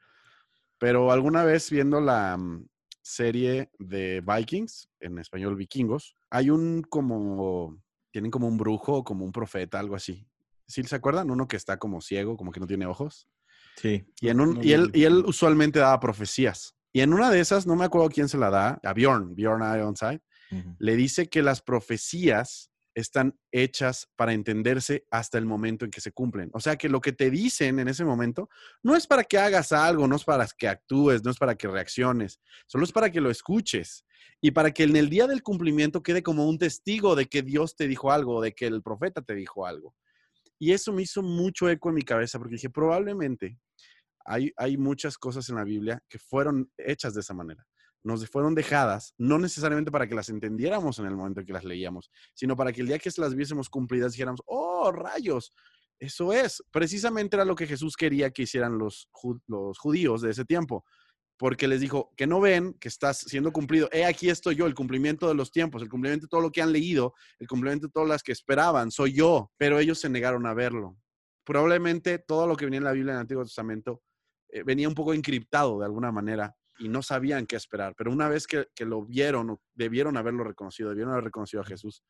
pero alguna vez viendo la mm, serie de Vikings, en español vikingos, hay un como, tienen como un brujo, como un profeta, algo así. ¿Sí se acuerdan? Uno que está como ciego, como que no tiene ojos. Sí. Y, en un, y, él, y él usualmente daba profecías. Y en una de esas, no me acuerdo quién se la da, a Bjorn, Bjorn Ironside, Ujú. le dice que las profecías están hechas para entenderse hasta el momento en que se cumplen. O sea que lo que te dicen en ese momento no es para que hagas algo, no es para que actúes, no es para que reacciones, solo es para que lo escuches y para que en el día del cumplimiento quede como un testigo de que Dios te dijo algo, de que el profeta te dijo algo. Y eso me hizo mucho eco en mi cabeza porque dije, probablemente hay, hay muchas cosas en la Biblia que fueron hechas de esa manera. Nos fueron dejadas, no necesariamente para que las entendiéramos en el momento en que las leíamos, sino para que el día que las viésemos cumplidas dijéramos, oh, rayos, eso es. Precisamente era lo que Jesús quería que hicieran los, los judíos de ese tiempo, porque les dijo, que no ven que estás siendo cumplido. He aquí estoy yo, el cumplimiento de los tiempos, el cumplimiento de todo lo que han leído, el cumplimiento de todas las que esperaban, soy yo, pero ellos se negaron a verlo. Probablemente todo lo que venía en la Biblia en el Antiguo Testamento eh, venía un poco encriptado de alguna manera y no sabían qué esperar. Pero una vez que, que lo vieron, o debieron haberlo reconocido, debieron haber reconocido a Jesús.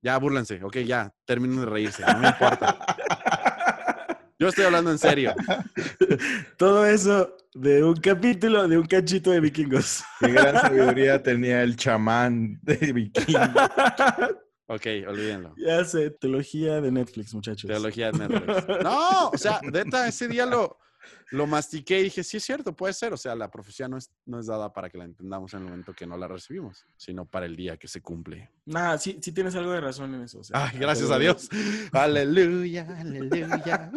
Ya, búrlense, ok, ya, terminen de reírse, no me importa. Yo estoy hablando en serio. [laughs] Todo eso de un capítulo, de un cachito de vikingos. [laughs] Qué gran sabiduría tenía el chamán de vikingo. [laughs] Ok, olvídenlo. ya sé, teología de Netflix, muchachos. Teología de Netflix. No, o sea, neta, ese día lo, lo mastiqué y dije, sí es cierto, puede ser. O sea, la profecía no es, no es dada para que la entendamos en el momento que no la recibimos, sino para el día que se cumple. Nah, sí, sí tienes algo de razón en eso. o sea, Ay, gracias a Dios. [laughs] Aleluya, aleluya.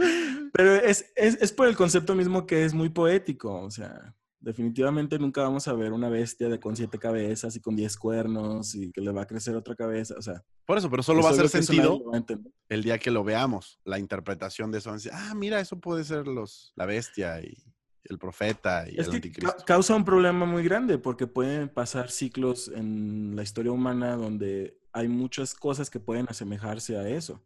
Pero es, es, es por el concepto mismo que es muy poético, o sea, definitivamente nunca vamos a ver una bestia de con siete cabezas y con diez cuernos y que le va a crecer otra cabeza, o sea. Por eso, pero solo va a hacer sentido va a el día que lo veamos. La interpretación de eso. decir, ah, mira, eso puede ser los, la bestia y el profeta y Es el que anticristo. ca- causa un problema muy grande porque pueden pasar ciclos en la historia humana donde hay muchas cosas que pueden asemejarse a eso.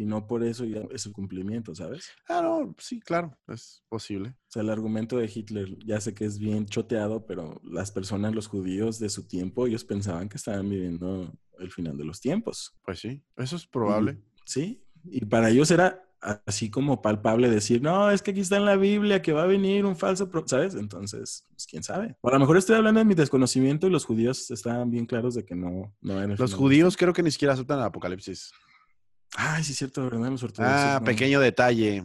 Y no por eso ya es el cumplimiento, ¿sabes? Ah, no, sí, claro, es posible. O sea, el argumento de Hitler, ya sé que es bien choteado, pero las personas, los judíos de su tiempo, ellos pensaban que estaban viviendo el final de los tiempos. Pues sí, eso es probable. Y- sí, y para ellos era así como palpable decir, no, es que aquí está en la Biblia que va a venir un falso, pro-", ¿sabes? Entonces, pues, quién sabe. O a lo mejor estoy hablando de mi desconocimiento y los judíos estaban bien claros de que no, no era el Los judíos creo que ni siquiera aceptan el apocalipsis. Ay, sí, es cierto, ¿verdad? Los ortodoxos. Ah, no. pequeño detalle.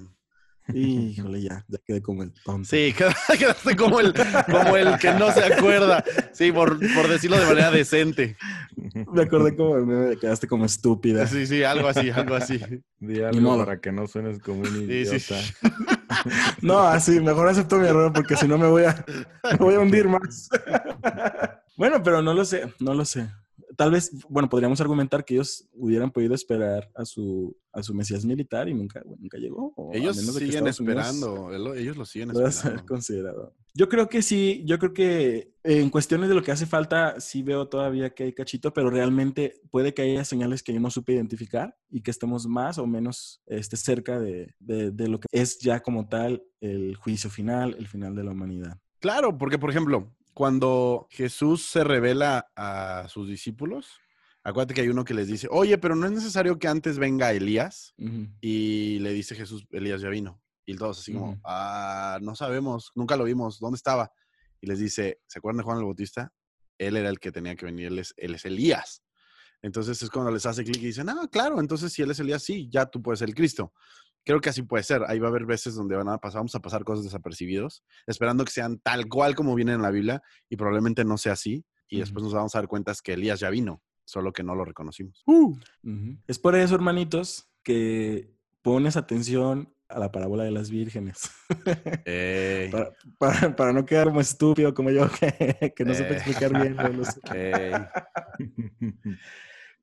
Híjole, ya, ya quedé como el tonto. Sí, [laughs] quedaste como el, como el que no se acuerda. Sí, por, por decirlo de manera decente. Me acordé como de quedaste como estúpida. Sí, sí, algo así, algo así. Di algo para que no suenes como un Sí, idiota. sí. [laughs] No, así, mejor acepto mi error porque si no me voy a, me voy a hundir más. [laughs] Bueno, pero no lo sé, no lo sé. Tal vez, bueno, podríamos argumentar que ellos hubieran podido esperar a su, a su Mesías militar y nunca, bueno, nunca llegó. o Ellos siguen Unidos esperando. el- Ellos lo siguen [laughs] esperando. considerado. Yo creo que sí, yo creo que en cuestiones de lo que hace falta, sí veo todavía que hay cachito, pero realmente puede que haya señales que yo no supe identificar y que estemos más o menos este, cerca de, de- de lo que es ya como tal el juicio final, el final de la humanidad. Claro, porque por ejemplo, cuando Jesús se revela a sus discípulos, acuérdate que hay uno que les dice, oye, pero no es necesario que antes venga Elías. Y le dice Jesús, Elías ya vino. Y todos así como, ah, no sabemos, nunca lo vimos, ¿dónde estaba? Y les dice, ¿se acuerdan de Juan el Bautista? Él era el que tenía que venir, él es, él es Elías. Entonces es cuando les hace clic y dicen, ah, claro, entonces si él es Elías, sí, ya tú puedes ser el Cristo. Creo que así puede ser. Ahí va a haber veces donde van a pasar, vamos a pasar cosas desapercibidos, esperando que sean tal cual como vienen en la Biblia y probablemente no sea así. Y después nos vamos a dar cuenta que Elías ya vino, solo que no lo reconocimos. Ujú. Es por eso, hermanitos, que pones atención a la parábola de las vírgenes. [laughs] Ey, para, para- para no quedar como estúpido como yo, [laughs] que, que no supe Eh. explicar bien. lo- los- [laughs] ey.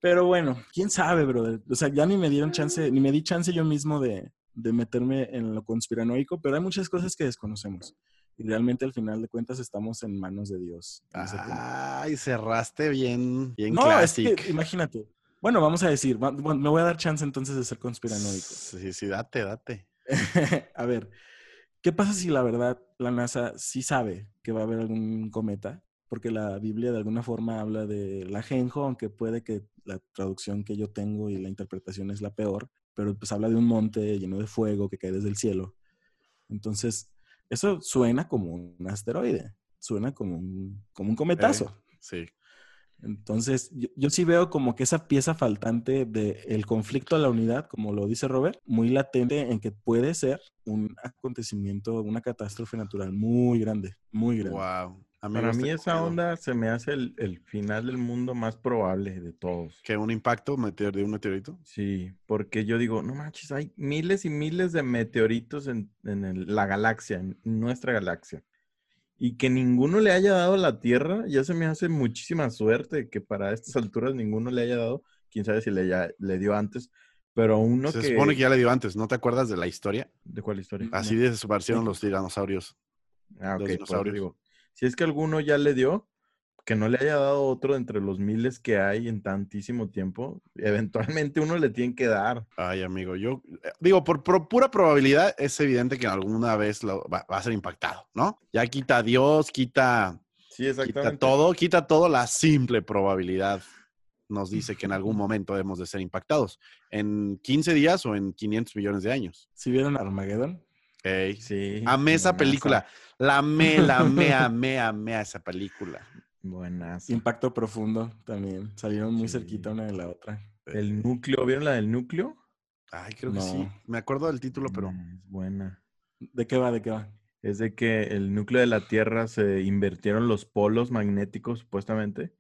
Pero bueno, quién sabe, brother. O sea, ya ni me dieron chance, ni me di chance yo mismo de, de meterme en lo conspiranoico, pero hay muchas cosas que desconocemos. Y realmente al final de cuentas estamos en manos de Dios. Ay, cerraste bien, bien no, es que imagínate. Bueno, vamos a decir, bueno, me voy a dar chance entonces de ser conspiranoico. Sí, sí, date, date. [laughs] a ver, ¿qué pasa si la verdad la NASA sí sabe que va a haber algún cometa? Porque la Biblia de alguna forma habla de la Genjo, aunque puede que la traducción que yo tengo y la interpretación es la peor, pero pues habla de un monte lleno de fuego que cae desde el cielo. Entonces, eso suena como un asteroide, suena como un, como un cometazo. Sí. Entonces, yo, yo sí veo como que esa pieza faltante del conflicto a la unidad, como lo dice Robert, muy latente en que puede ser un acontecimiento, una catástrofe natural muy grande, muy grande. Wow. Para mí esa onda se me hace el, el final del mundo más probable de todos. ¿Que un impacto meteor de un meteorito? Sí, porque yo digo, no manches, hay miles y miles de meteoritos en, en el- la galaxia, en nuestra galaxia. Y que ninguno le haya dado a la Tierra, ya se me hace muchísima suerte que para estas alturas ninguno le haya dado. Quién sabe si le, ya- le dio antes, pero uno Se que... supone que ya le dio antes, ¿no te acuerdas de la historia? ¿De cuál historia? Así No. desaparecieron los tiranosaurios. Ah, ok, por eso dinosaurios. digo. Si es que alguno ya le dio, que no le haya dado otro entre los miles que hay en tantísimo tiempo, [laughs] eventualmente uno le tiene que dar. Ay, amigo, yo eh, digo, por, por pura probabilidad es evidente que alguna vez lo, va, va a ser impactado, ¿no? Ya quita a Dios, quita, Sí, exactamente. quita todo, quita todo, la simple probabilidad nos dice que en algún [laughs] momento hemos de ser impactados. ¿En 15 días o en 500 millones de años? ¿Si vieron Armageddon? Ey. Sí. Amé esa buenaza, película. La amé, la amé, amé, amé a esa película. Buenaza. Impacto profundo también. Salieron muy Sí. cerquita una de la otra. El núcleo, ¿vieron la del núcleo? Ay, creo que sí. Me acuerdo del título, pero Es buena. ¿De qué va? ¿De qué va? Es de que el núcleo de la Tierra se invirtieron los polos magnéticos, supuestamente,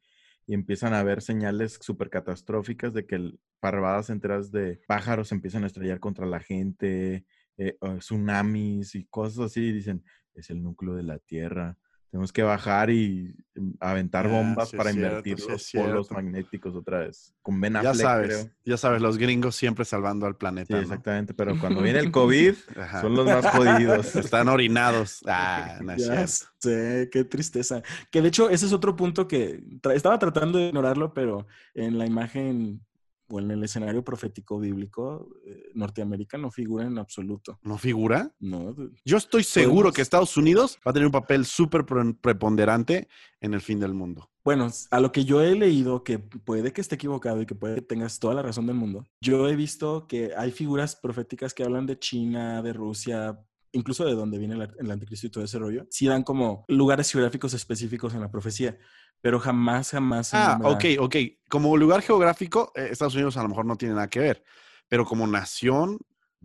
y empiezan a haber señales súper catastróficas de que el- parvadas enteras de pájaros empiezan a estrellar contra la gente, eh, tsunamis y cosas así. y dicen, es el núcleo de la Tierra. Tenemos que bajar y mm, aventar Ah, bombas sí para invertir los polos magnéticos otra vez. Con Ben ya sabes, creo. ya sabes, los gringos siempre salvando al Sí, planeta. ¿no? exactamente. Pero cuando viene el [laughs] COVID, son los más jodidos. Están orinados. Ah, no [laughs] Ya sé, qué tristeza. Que de hecho, ese es otro punto que tra- estaba tratando de ignorarlo, pero en la imagen o en el escenario profético bíblico, eh, Norteamérica no figura en absoluto. ¿No figura? No, Yo estoy seguro Podemos- que Estados Unidos va a tener un papel súper pre- preponderante en el fin del mundo. Bueno, a lo que yo he leído, que puede que esté equivocado y que puede que tengas toda la razón del mundo, yo he visto que hay figuras proféticas que hablan de China, de Rusia, incluso de dónde viene el, el anticristo y todo ese rollo. Sí dan como lugares geográficos específicos en la profecía, pero jamás, jamás. Ah, ok, ok. Como lugar geográfico, eh, Estados Unidos a lo mejor no tiene nada que ver, pero como nación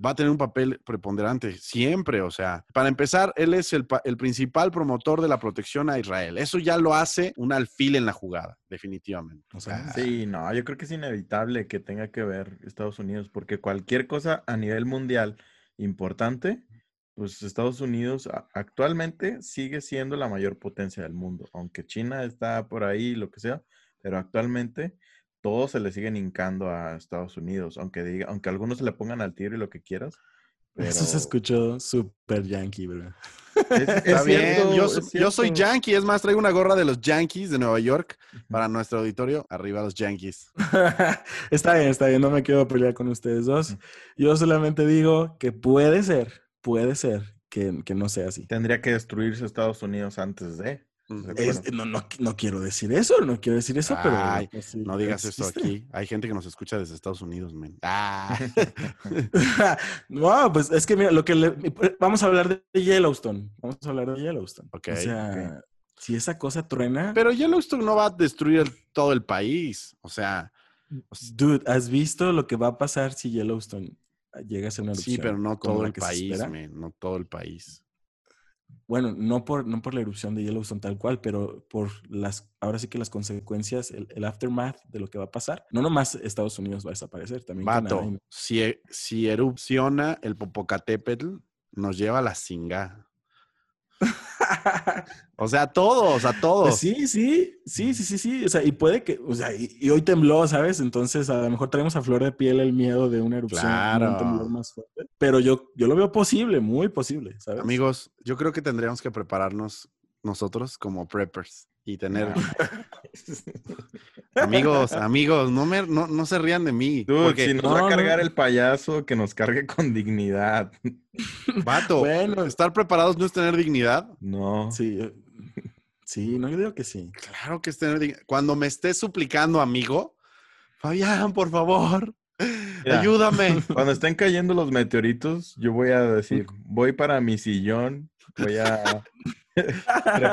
va a tener un papel preponderante siempre. O sea, para empezar, él es el, el principal promotor de la protección a Israel. Eso ya lo hace un alfil en la jugada, definitivamente. O sea, Ah, Sí, no, yo creo que es inevitable que tenga que ver Estados Unidos, porque cualquier cosa a nivel mundial importante, pues Estados Unidos actualmente sigue siendo la mayor potencia del mundo, aunque China está por ahí, lo que sea, pero actualmente todos se le siguen hincando a Estados Unidos, aunque diga, aunque algunos se le pongan al tiro y lo que quieras. Pero [laughs] Eso se escuchó súper yankee, bro. es- [laughs] es Está bien, cierto, yo, es yo soy yankee, es más, traigo una gorra de los Yankees de Nueva York para nuestro auditorio. Arriba los Yankees. [laughs] está bien, está bien, no me quiero pelear con ustedes dos. Yo solamente digo que puede ser, puede ser que, que no sea así. Tendría que destruirse Estados Unidos antes de. Ujú. De Es- no, no, no quiero decir eso, no quiero decir eso, pero... Ay, sí, No digas eso aquí. Hay gente que nos escucha desde Estados Unidos, men. Ah. [laughs] [laughs] no, pues es que mira, lo que le- vamos a hablar de Yellowstone. Vamos a hablar de Yellowstone. Ok, o sea, si esa cosa truena, Pero Yellowstone no va a destruir el- todo el país. O sea, Dude, ¿has visto lo que va a pasar si Yellowstone llega a ser una erupción? Sí, pero no todo el país, man, no todo el país. Bueno, no por, no por la erupción de Yellowstone tal cual, pero por las, ahora sí que las consecuencias, el, el aftermath de lo que va a pasar. No nomás Estados Unidos va a desaparecer, también Vato, Canadá si, e- si erupciona el Popocatépetl, nos lleva a la cinga. [laughs] O sea, todos, a todos. Pues sí, sí, sí, sí, sí, sí. O sea, y puede que, o sea, y, y hoy tembló, ¿sabes? Entonces a lo mejor traemos a flor de piel el miedo de una erupción, Claro. un temblor más fuerte. Pero yo, yo lo veo posible, muy posible, ¿sabes? Amigos, yo creo que tendríamos que prepararnos nosotros como preppers y tener... [laughs] amigos, amigos, no, me, no, no se rían de mí. Dude, porque, si nos no, va a no. cargar el payaso, que nos cargue con dignidad. [laughs] vato, Bueno, estar preparados no es tener dignidad. No. sí, sí, no, yo digo que sí. Claro que es tener dignidad. Cuando me estés suplicando, amigo, Fabián, por favor, Mira, ayúdame. [laughs] Cuando estén cayendo los meteoritos, yo voy a decir, voy para mi sillón, voy a,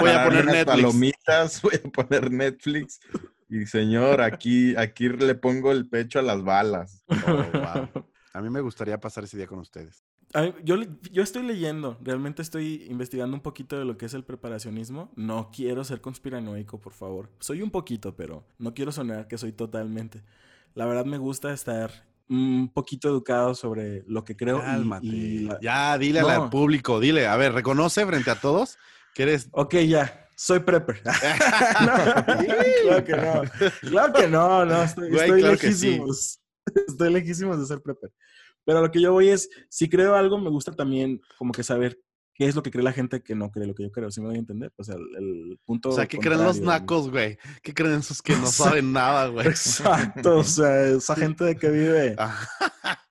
Voy a poner Netflix. palomitas, [laughs] voy a poner Netflix. Y señor, aquí, aquí le pongo el pecho a las balas. [laughs] Oh, wow. A mí me gustaría pasar ese día con ustedes. Mí- yo, yo estoy leyendo, realmente estoy investigando un poquito de lo que es el preparacionismo. No quiero ser conspiranoico, por favor. Soy un poquito, pero no quiero sonar que soy totalmente. La verdad me gusta estar un poquito educado sobre lo que creo. y- Cálmate. y la- Ya, dile No. al público, dile, a ver, reconoce frente a todos que eres... Ok, ya, soy prepper. [laughs] No, [laughs] claro que no. Claro que no, no, estoy, Güey, estoy claro que sí. lejísimos. [laughs] Estoy lejísimos de ser prepper. Pero lo que yo voy es, si creo algo, me gusta también como que saber qué es lo que cree la gente que no cree lo que yo creo. ¿Sí me doy a entender? O sea, el, el punto. O sea, ¿qué creen los nacos, güey? ¿Qué creen esos que no saben nada, güey? Exacto, o sea, esa gente de que vive.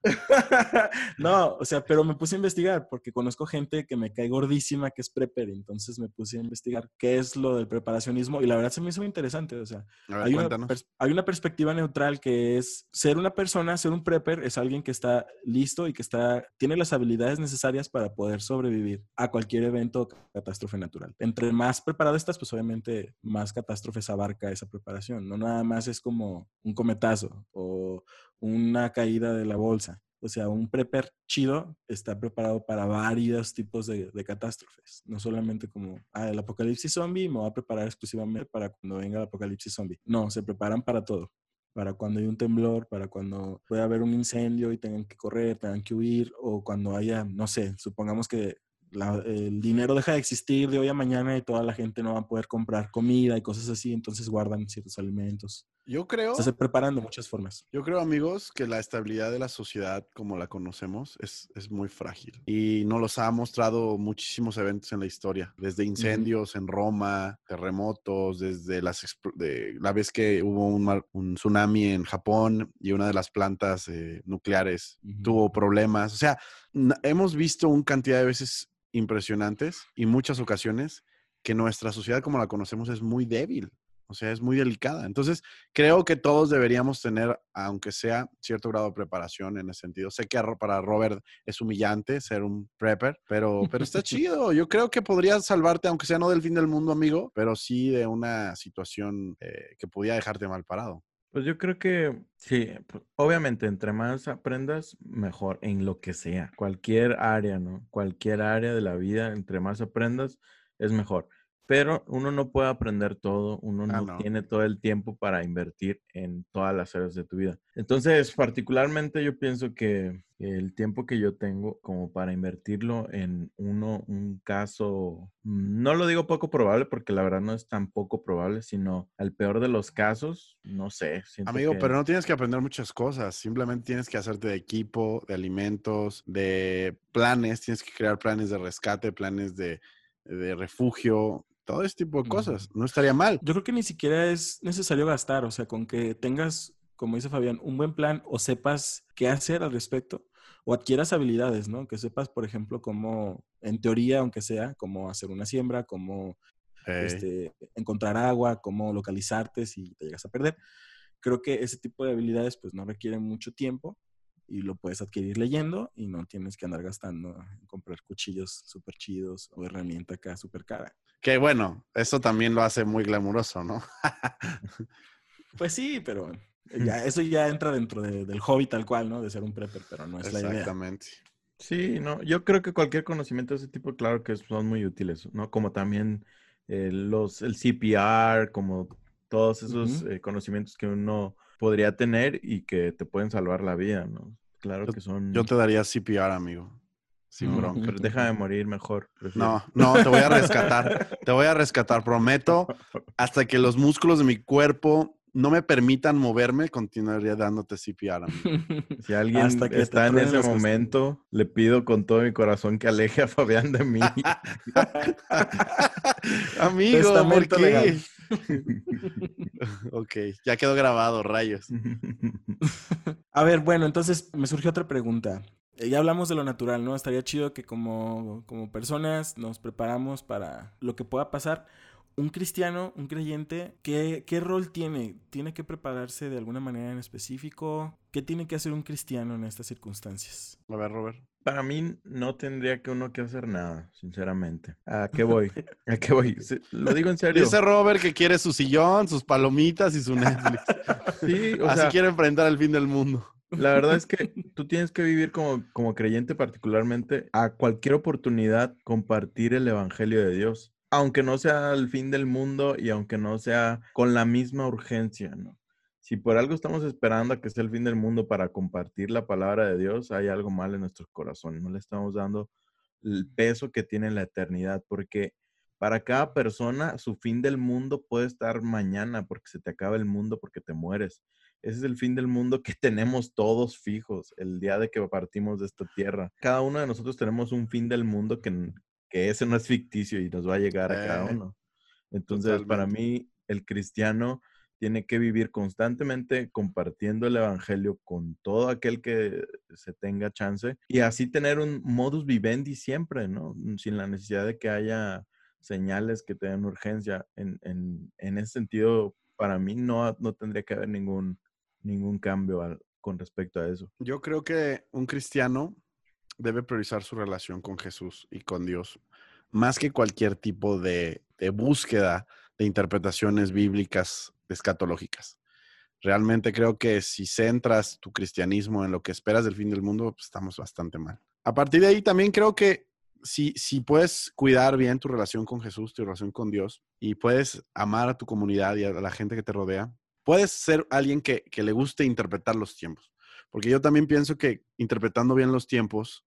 [laughs] No, o sea, pero me puse a investigar porque conozco gente que me cae gordísima que es prepper, entonces me puse a investigar qué es lo del preparacionismo y la verdad se me hizo muy interesante, o sea, ver, una, hay una perspectiva neutral que es ser una persona, ser un prepper es alguien que está listo y que está, tiene las habilidades necesarias para poder sobrevivir a cualquier evento o catástrofe natural. Entre más preparado estás, pues obviamente más catástrofes abarca esa preparación. No nada más es como un cometazo o una caída de la bolsa. O sea, un prepper chido está preparado para varios tipos de, catástrofes. No solamente como, ah, el apocalipsis zombie, me voy a preparar exclusivamente para cuando venga el apocalipsis zombie. No, se preparan para todo. Para cuando hay un temblor, para cuando pueda haber un incendio y tengan que correr, tengan que huir, o cuando haya, no sé, supongamos que la- el dinero deja de existir de hoy a mañana y toda la gente no va a poder comprar comida y cosas así, entonces guardan ciertos alimentos. Yo creo, se preparan de muchas formas. yo creo, amigos, que la estabilidad de la sociedad como la conocemos es, es muy frágil. Y nos los ha mostrado muchísimos eventos en la historia, desde incendios en Roma, terremotos, desde las de, la vez que hubo un, mar- un tsunami en Japón y una de las plantas eh, nucleares tuvo problemas. O sea, hemos visto una cantidad de veces impresionantes y muchas ocasiones que nuestra sociedad como la conocemos es muy débil. O sea, es muy delicada. Entonces, creo que todos deberíamos tener, aunque sea cierto grado de preparación en ese sentido. Sé que para Robert es humillante ser un prepper, pero, pero está [laughs] chido. Yo creo que podría salvarte, aunque sea no del fin del mundo, amigo, pero sí de una situación eh, que podía dejarte mal parado. Pues yo creo que sí, pues, obviamente entre más aprendas, mejor en lo que sea, cualquier área, ¿no? Cualquier área de la vida, entre más aprendas, es mejor. Pero uno no puede aprender todo, uno Ah, no, tiene todo el tiempo para invertir en todas las áreas de tu vida. Entonces, particularmente yo pienso que el tiempo que yo tengo como para invertirlo en uno, un caso, no lo digo poco probable porque la verdad no es tan poco probable, sino al peor de los casos, no sé. Amigo, que- pero no tienes que aprender muchas cosas. Simplemente tienes que hacerte de equipo, de alimentos, de planes. Tienes que crear planes de rescate, planes de, de refugio, todo ese tipo de cosas. No estaría mal. Yo creo que ni siquiera es necesario gastar, o sea, con que tengas, como dice Fabián, un buen plan o sepas qué hacer al respecto o adquieras habilidades, ¿no? Que sepas, por ejemplo, cómo, en teoría, aunque sea, cómo hacer una siembra, cómo este, encontrar agua, cómo localizarte si te llegas a perder. Creo que ese tipo de habilidades pues no requieren mucho tiempo y lo puedes adquirir leyendo y no tienes que andar gastando en comprar cuchillos súper chidos o herramienta acá súper cara. que bueno, eso también lo hace muy glamuroso, ¿no? [laughs] Pues sí, pero Ya, eso ya entra dentro de- del hobby tal cual, ¿no? De ser un prepper, pero no es la idea. Exactamente. Sí, no, yo creo que cualquier conocimiento de ese tipo, claro que son muy útiles, ¿no? Como también eh, los, el CPR, como todos esos eh, conocimientos que uno podría tener y que te pueden salvar la vida, ¿no? Claro que son... Yo te daría CPR, amigo. Sin No, bronca. pero deja de morir mejor. prefiero. No, no, te voy a rescatar. [laughs] te voy a rescatar, prometo. Hasta que los músculos de mi cuerpo no me permitan moverme, continuaría dándote CPR, amigo. Si alguien Hasta que está en ese momento, le pido con todo mi corazón que aleje a Fabián de mí. [laughs] amigo, ¿por qué? legal. [laughs] ok, ya quedó grabado, rayos. [laughs] A ver, bueno, entonces me surgió otra pregunta. Eh, Ya hablamos de lo natural, ¿no? Estaría chido que como, como personas nos preparamos para lo que pueda pasar. Un cristiano, un creyente, ¿qué, ¿qué rol tiene? ¿Tiene que prepararse de alguna manera en específico? ¿Qué tiene que hacer un cristiano en estas circunstancias? A ver, Robert. Para mí no tendría que uno que hacer nada, sinceramente. ¿A [laughs] qué voy? ¿A qué voy? Lo digo en serio. Dice Robert que quiere su sillón, sus palomitas y su Netflix. [laughs] Sí, o Así sea, quiere enfrentar el fin del mundo. la verdad es que tú tienes que vivir como, como creyente particularmente a cualquier oportunidad compartir el evangelio de Dios, aunque no sea el fin del mundo y aunque no sea con la misma urgencia, ¿no? Si por algo estamos esperando a que sea el fin del mundo para compartir la palabra de Dios, hay algo mal en nuestros corazones. No le estamos dando el peso que tiene la eternidad, porque para cada persona su fin del mundo puede estar mañana, porque se te acaba el mundo, porque te mueres. Ese es el fin del mundo que [laughs] tenemos todos fijos, el día de que partimos de esta tierra. Cada uno de nosotros tenemos un fin del mundo que, que ese no es ficticio y nos va a llegar a cada Eh, uno. Entonces, para totalmente. mí, el cristiano tiene que vivir constantemente compartiendo el evangelio con todo aquel que se tenga chance y así tener un modus vivendi siempre, ¿no? Sin la necesidad de que haya señales que te den urgencia. En, en, en ese sentido, para mí no, no tendría que haber ningún, ningún cambio al- con respecto a eso. Yo creo que un cristiano debe priorizar su relación con Jesús y con Dios, más que cualquier tipo de, búsqueda de interpretaciones bíblicas escatológicas. Realmente creo que si centras tu cristianismo en lo que esperas del fin del mundo, pues, estamos bastante mal. A partir de ahí también creo que si, si puedes cuidar bien tu relación con Jesús, tu relación con Dios, y puedes amar a tu comunidad y a la gente que te rodea, puedes ser alguien que, que le guste interpretar los tiempos. Porque yo también pienso que interpretando bien los tiempos,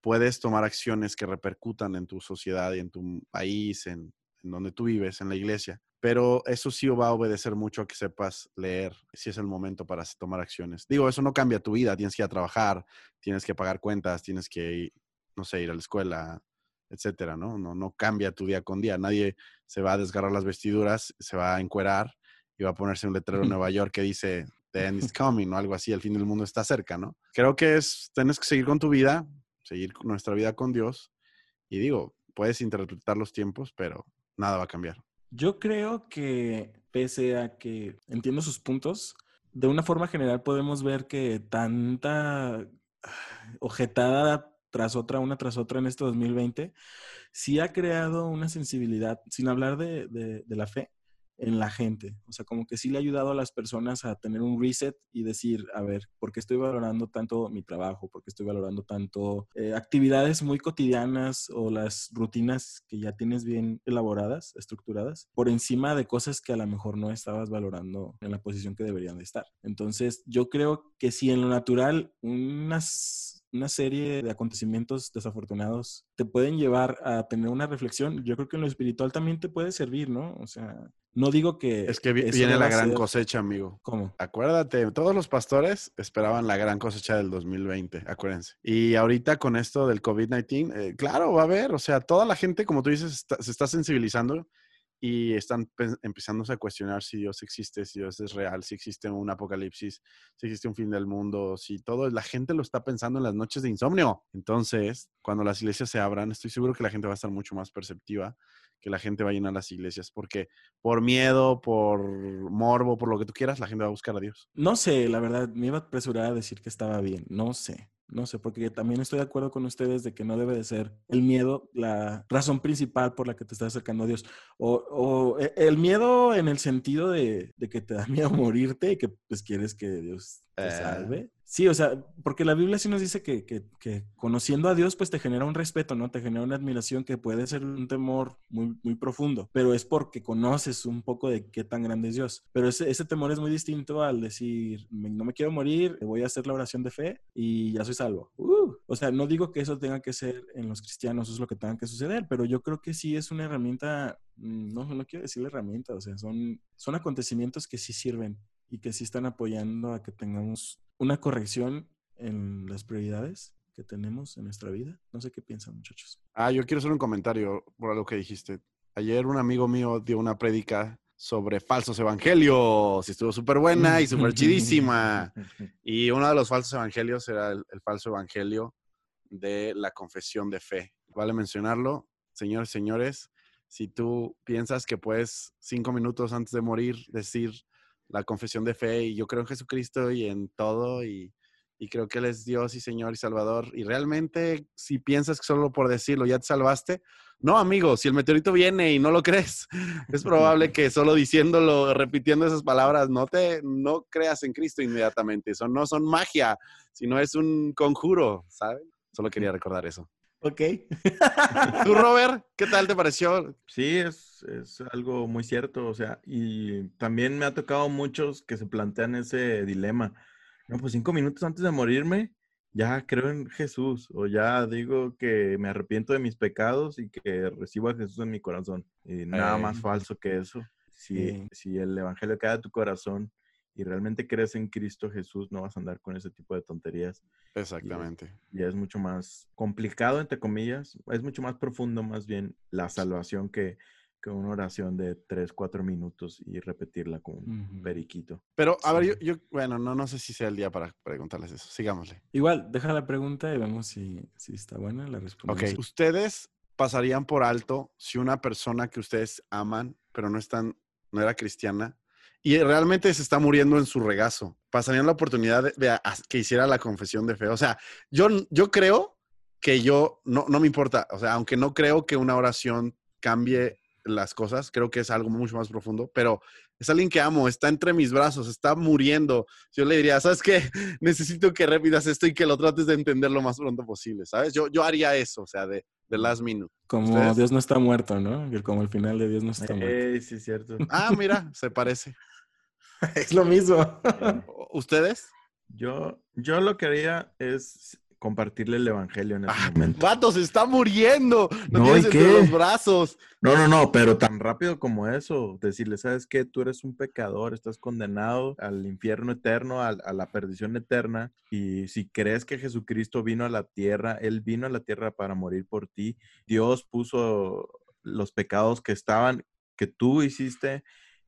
puedes tomar acciones que repercutan en tu sociedad y en tu país, en, en donde tú vives, en la iglesia. Pero eso sí va a obedecer mucho a que sepas leer si es el momento para tomar acciones. Digo, eso no cambia tu vida. Tienes que ir a trabajar, tienes que pagar cuentas, tienes que, ir, no sé, ir a la escuela, etcétera, ¿no? No, no cambia tu día con día. Nadie se va a desgarrar las vestiduras, se va a encuerar y va a ponerse un letrero en [laughs] Nueva York que dice The end is coming o algo así, el fin del mundo está cerca, ¿no? Creo que es, tienes que seguir con tu vida, seguir nuestra vida con Dios y digo, puedes interpretar los tiempos, pero nada va a cambiar. Yo creo que pese a que entiendo sus puntos, de una forma general podemos ver que tanta ojetada tras otra, una tras otra en este 2020, sí ha creado una sensibilidad, sin hablar de, de, de la fe, en la gente. O sea, como que sí le ha ayudado a las personas a tener un reset y decir, a ver, ¿por qué estoy valorando tanto mi trabajo? ¿Por qué estoy valorando tanto eh, actividades muy cotidianas o las rutinas que ya tienes bien elaboradas, estructuradas, por encima de cosas que a lo mejor no estabas valorando en la posición que deberían de estar? Entonces, yo creo que si en lo natural unas una serie de acontecimientos desafortunados te pueden llevar a tener una reflexión, yo creo que en lo espiritual también te puede servir, ¿no? O sea, no digo que... Es que viene la gran ser- cosecha, amigo. ¿Cómo? Acuérdate, todos los pastores esperaban la gran cosecha del 2020, acuérdense. Y ahorita con esto del COVID-19, eh, claro, va a haber, o sea, toda la gente, como tú dices, está- se está sensibilizando y están empezándose a cuestionar si Dios existe, si Dios es real, si existe un apocalipsis, si existe un fin del mundo, si todo, la gente lo está pensando en las noches de insomnio. Entonces, cuando las iglesias se abran, estoy seguro que la gente va a estar mucho más perceptiva, que la gente va a llenar las iglesias, porque por miedo, por morbo, por lo que tú quieras, la gente va a buscar a Dios. No sé, la verdad, me iba a apresurar a decir que estaba bien, no sé. No sé, porque también estoy de acuerdo con ustedes de que no debe de ser el miedo la razón principal por la que te estás acercando a Dios. O, o e- el miedo en el sentido de, de que te da miedo morirte y que pues quieres que Dios te Eh. salve. Sí, o sea, porque la Biblia sí nos dice que, que, que conociendo a Dios, pues te genera un respeto, ¿no? Te genera una admiración que puede ser un temor muy, muy profundo, pero es porque conoces un poco de qué tan grande es Dios. Pero ese, ese temor es muy distinto al decir, "Me- no me quiero morir, voy a hacer la oración de fe y ya soy salvo. Uh, o sea, no digo que eso tenga que ser en los cristianos, eso es lo que tenga que suceder, pero yo creo que sí es una herramienta, mm, no, no quiero decirle herramienta, o sea, son, son acontecimientos que sí sirven y que sí están apoyando a que tengamos una corrección en las prioridades que tenemos en nuestra vida. No sé qué piensan, muchachos. Ah, yo quiero hacer un comentario por lo que dijiste. Ayer un amigo mío dio una prédica sobre falsos evangelios. y Estuvo súper buena y [laughs] súper chidísima. [laughs] Y uno de los falsos evangelios era el, el falso evangelio de la confesión de fe. Vale mencionarlo, señores, señores, si tú piensas que puedes cinco minutos antes de morir decir la confesión de fe y yo creo en Jesucristo y en todo y, y creo que Él es Dios y Señor y Salvador y realmente si piensas que solo por decirlo ya te salvaste, no amigo, si el meteorito viene y no lo crees, [laughs] es probable que solo diciéndolo, repitiendo esas palabras, no te, no creas en Cristo inmediatamente. Eso no son magia, sino es un conjuro, ¿saben? Solo quería recordar eso. Ok. [laughs] Tú, Robert, ¿qué tal te pareció? Sí, es, es algo muy cierto, o sea, y también me ha tocado muchos que se plantean ese dilema. No, pues cinco minutos antes de morirme, ya creo en Jesús, o ya digo que me arrepiento de mis pecados y que recibo a Jesús en mi corazón. Y nada más falso que eso. Si, Sí. si el Evangelio cae a tu corazón y realmente crees en Cristo Jesús, no vas a andar con ese tipo de tonterías. Exactamente. Ya es mucho más complicado, entre comillas, es mucho más profundo más bien la salvación que, que una oración de tres, cuatro minutos y repetirla con un periquito. Pero, a ver, yo, yo- bueno, no, no sé si sea el día para preguntarles eso. Sigámosle. Igual, deja la pregunta y vemos si, si está buena la respondemos. Ok. ¿Ustedes pasarían por alto si una persona que ustedes aman, pero no están, no era cristiana, y realmente se está muriendo en su regazo? ¿Pasarían la oportunidad de, de a- que hiciera la confesión de fe? O sea, yo, yo creo que yo, no, no me importa, o sea, aunque no creo que una oración cambie las cosas, creo que es algo mucho más profundo, pero es alguien que amo, está entre mis brazos, está muriendo. Yo le diría, ¿sabes qué? [laughs] Necesito que repitas esto y que lo trates de entender lo más pronto posible, ¿sabes? Yo, yo haría eso, o sea, de, de last minute. Como ¿Ustedes? Dios no está muerto, ¿no? Que Como el final de Dios no está muerto. Ey, sí, es cierto. Ah, mira, se parece. [laughs] es lo mismo. Eh, ¿Ustedes? yo, yo lo que haría es compartirle el Evangelio en ese Ah, momento. Vato, se está muriendo. No, No, tienes ¿y entre qué? los brazos. No, no, no, pero tan rápido como eso, decirle, ¿sabes qué? Tú eres un pecador, estás condenado al infierno eterno, al- a, la perdición eterna, y si crees que Jesucristo vino a la tierra, Él vino a la tierra para morir por ti, Dios puso los pecados que estaban, que tú hiciste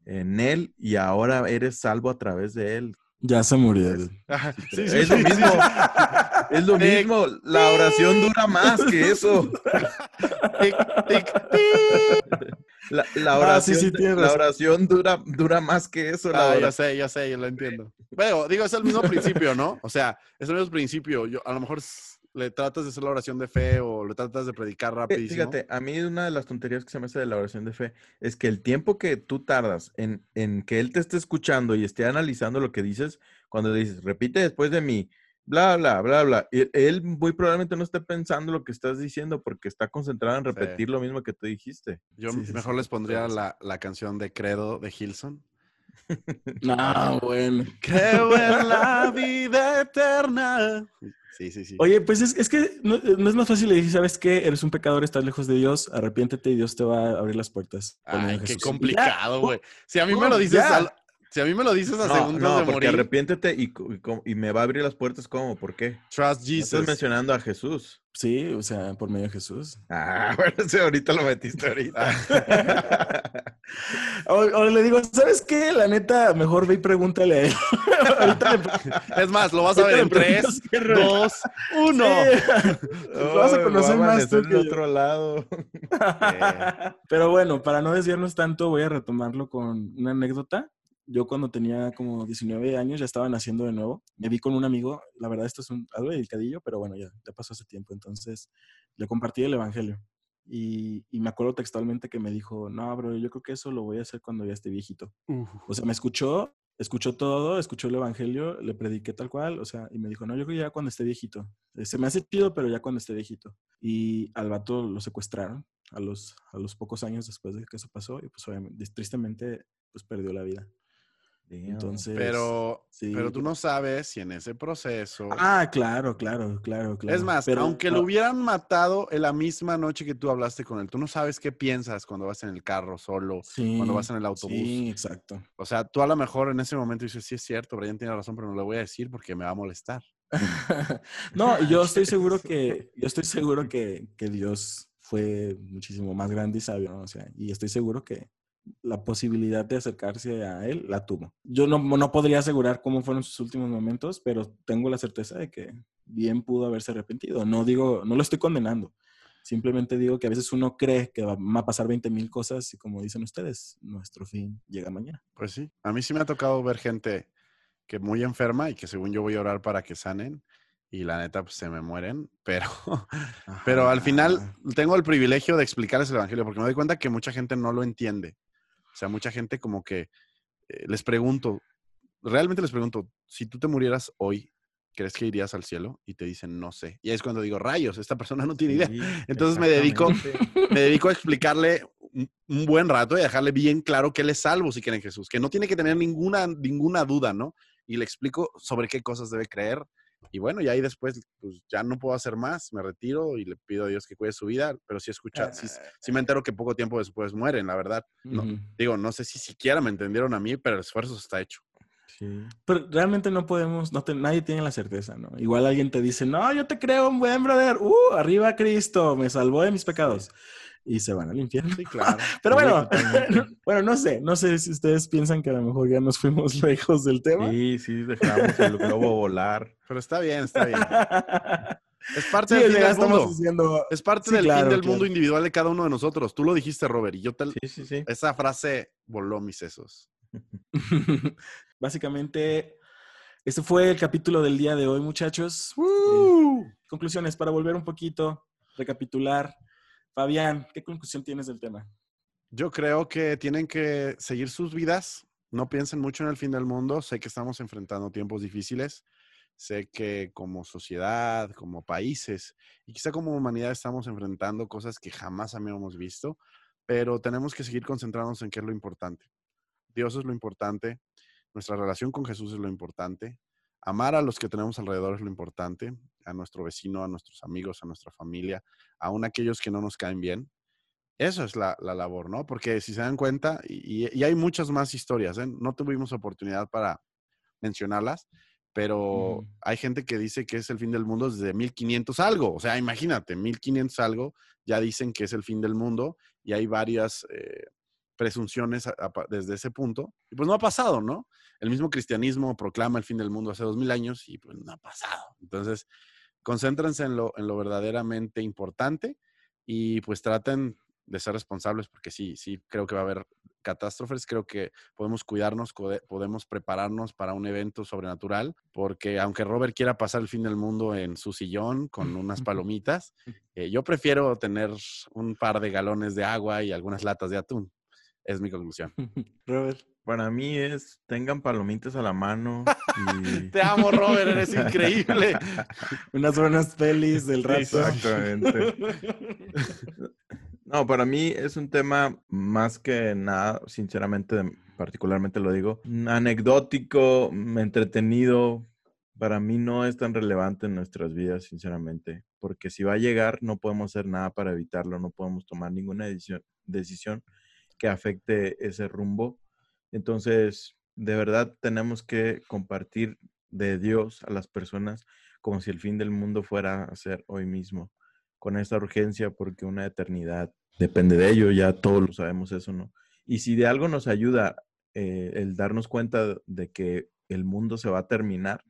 en Él, y ahora eres salvo a través de Él. Ya se murió. Sí, es lo sí, mismo. sí. Es lo Tic, [laughs] mismo, la oración dura más que eso. Tic, tic, tic. La, la Ah, sí, oración, la oración dura, dura más que eso. La Ah, ya sé, ya sé, yo lo entiendo. Pero, digo, es el mismo principio, ¿no? O sea, es el mismo principio. Yo, a lo mejor le tratas de hacer la oración de fe o le tratas de predicar rapidísimo. Fíjate, a mí una de las tonterías que se me hace de la oración de fe es que el tiempo que tú tardas en, en que él te esté escuchando y esté analizando lo que dices, cuando le dices, repite después de mí, bla, bla, bla, bla, y él muy probablemente no esté pensando lo que estás diciendo porque está concentrado en Sí. repetir lo mismo que tú dijiste. Yo Sí, mejor sí, les pondría la, la canción de Credo de Hilson. No, [laughs] bueno. Creo en la [laughs] vida eterna. Sí, sí, sí. Oye, pues es, es que no, no es más fácil decir, ¿sabes qué? Eres un pecador, estás lejos de Dios, arrepiéntete y Dios te va a abrir las puertas. Ay, qué complicado, güey. Si a mí me lo dices, al- si a mí me lo dices a No, segundos no, de porque morir, arrepiéntete y, y me va a abrir las puertas, ¿cómo? ¿Por qué? trust Jesus. Estás mencionando a Jesús. Sí, o sea, por medio de Jesús. Ah, [laughs] bueno, sí, ahorita lo metiste ahorita. [laughs] O, o le digo, ¿sabes qué? La neta, mejor ve y pregúntale a él. [laughs] Ahorita le- Es más, lo vas a ver en ahorita le 3, preguntas qué rollo. 2, 1. Sí. Vas a conocer más tú que yo. otro lado. Pero bueno, para no desviarnos tanto, voy a retomarlo con una anécdota. Yo cuando tenía como 19 años ya estaba naciendo de nuevo. Me vi con un amigo, la verdad esto es un, algo delicadillo, pero bueno, ya, ya pasó hace tiempo. Entonces le compartí el Evangelio. Y, y, me acuerdo textualmente que me dijo, no, bro, yo creo que eso lo voy a hacer cuando ya esté viejito. Uh. O sea, me escuchó, escuchó todo, escuchó el Evangelio, le prediqué tal cual, o sea, y me dijo, no, yo creo que ya cuando esté viejito. Eh, se me hace chido, pero ya cuando esté viejito. Y al vato lo secuestraron a los, a los pocos años después de que eso pasó y pues obviamente, tristemente, pues perdió la vida. Entonces, pero, pero tú no sabes si en ese proceso. Ah, claro, claro, claro, claro. Es más, pero, aunque lo hubieran matado en la misma noche que tú hablaste con él, tú no sabes qué piensas cuando vas en el carro solo, cuando vas en el autobús. Sí, exacto. O sea, tú a lo mejor en ese momento dices, sí es cierto, Brian tiene razón, pero no le voy a decir porque me va a molestar. [laughs] no, yo estoy seguro [laughs] que, yo estoy seguro que, que Dios fue muchísimo más grande y sabio, ¿no? O sea, y estoy seguro que, la posibilidad de acercarse a él la tuvo. Yo no, no podría asegurar cómo fueron sus últimos momentos, pero tengo la certeza de que bien pudo haberse arrepentido. No digo, no lo estoy condenando. Simplemente digo que a veces uno cree que van a pasar 20 mil cosas y como dicen ustedes, nuestro fin llega mañana. Pues sí, a mí sí me ha tocado ver gente que muy enferma y que según yo voy a orar para que sanen y la neta pues se me mueren, [laughs] pero, pero al final tengo el privilegio de explicarles el Evangelio porque me doy cuenta que mucha gente no lo entiende. O sea, mucha gente como que eh, les pregunto, realmente les pregunto, si tú te murieras hoy, ¿crees que irías al cielo? Y te dicen, no sé. Y ahí es cuando digo, rayos, esta persona no tiene idea. Entonces me dedico, me dedico a explicarle un, buen rato y a dejarle bien claro que él es salvo si quiere en Jesús, que no tiene que tener ninguna, ninguna duda, ¿no? Y le explico sobre qué cosas debe creer, y bueno, y ahí después, pues ya no puedo hacer más, me retiro y le pido a Dios que cuide su vida, pero sí escucha, sí, sí, me entero que poco tiempo después mueren, la verdad. No, Digo, no sé si siquiera me entendieron a mí, pero el esfuerzo está hecho. Sí. Pero realmente no podemos, no nadie tiene la certeza, ¿no? Igual alguien te dice, no, yo te creo, un buen brother, uh, arriba Cristo, me salvó de mis pecados y se van al infierno. Sí, claro. [laughs] Pero bueno, [laughs] bueno, no sé, no sé si ustedes piensan que a lo mejor ya nos fuimos [laughs] lejos del tema. Sí, sí, dejamos el globo volar. Pero está bien, está bien. Es parte del fin del mundo. es parte del fin del mundo individual de cada uno de nosotros. Tú lo dijiste, Robert, y yo te... Sí, sí, sí. Esa frase voló mis sesos. Básicamente, este fue el capítulo del día de hoy, muchachos. conclusiones para volver un poquito, recapitular. Fabián, ¿qué conclusión tienes del tema? Yo creo que tienen que seguir sus vidas, no piensen mucho en el fin del mundo, sé que estamos enfrentando tiempos difíciles, sé que como sociedad, como países y quizá como humanidad estamos enfrentando cosas que jamás habíamos visto, pero tenemos que seguir concentrándonos en qué es lo importante. Dios es lo importante, nuestra relación con Jesús es lo importante, amar a los que tenemos alrededor es lo importante, a nuestro vecino, a nuestros amigos, a nuestra familia, aún aquellos que no nos caen bien. Eso es la, labor, ¿no? Porque si se dan cuenta, y, hay muchas más historias, ¿eh? no tuvimos oportunidad para mencionarlas, pero hay gente que dice que es el fin del mundo desde 1500 algo. O sea, imagínate, 1500 algo ya dicen que es el fin del mundo y hay varias eh, presunciones desde ese punto. Y pues no ha pasado, ¿no? El mismo cristianismo proclama el fin del mundo hace dos mil años y pues no ha pasado. Entonces, concéntrense en lo, en lo verdaderamente importante y pues traten de ser responsables porque sí, sí, creo que va a haber catástrofes, creo que podemos cuidarnos, podemos prepararnos para un evento sobrenatural, porque aunque Robert quiera pasar el fin del mundo en su sillón con unas [laughs] palomitas, eh, yo prefiero tener un par de galones de agua y algunas latas de atún. Es mi conclusión. [laughs] Robert. Para mí es, tengan palomitas a la mano. [laughs] Te amo, Robert, eres increíble. [laughs] Unas buenas pelis del rato. Exactamente. No, para mí es un tema más que nada, sinceramente, particularmente lo digo, anecdótico, entretenido. Para mí no es tan relevante en nuestras vidas, sinceramente, porque si va a llegar no podemos hacer nada para evitarlo, no podemos tomar ninguna decisión, decisión que afecte ese rumbo. Entonces, de verdad tenemos que compartir de Dios a las personas como si el fin del mundo fuera a ser hoy mismo, con esta urgencia porque una eternidad depende de ello, ya todos lo sabemos eso, ¿no? Y si de algo nos ayuda eh, el darnos cuenta de que el mundo se va a terminar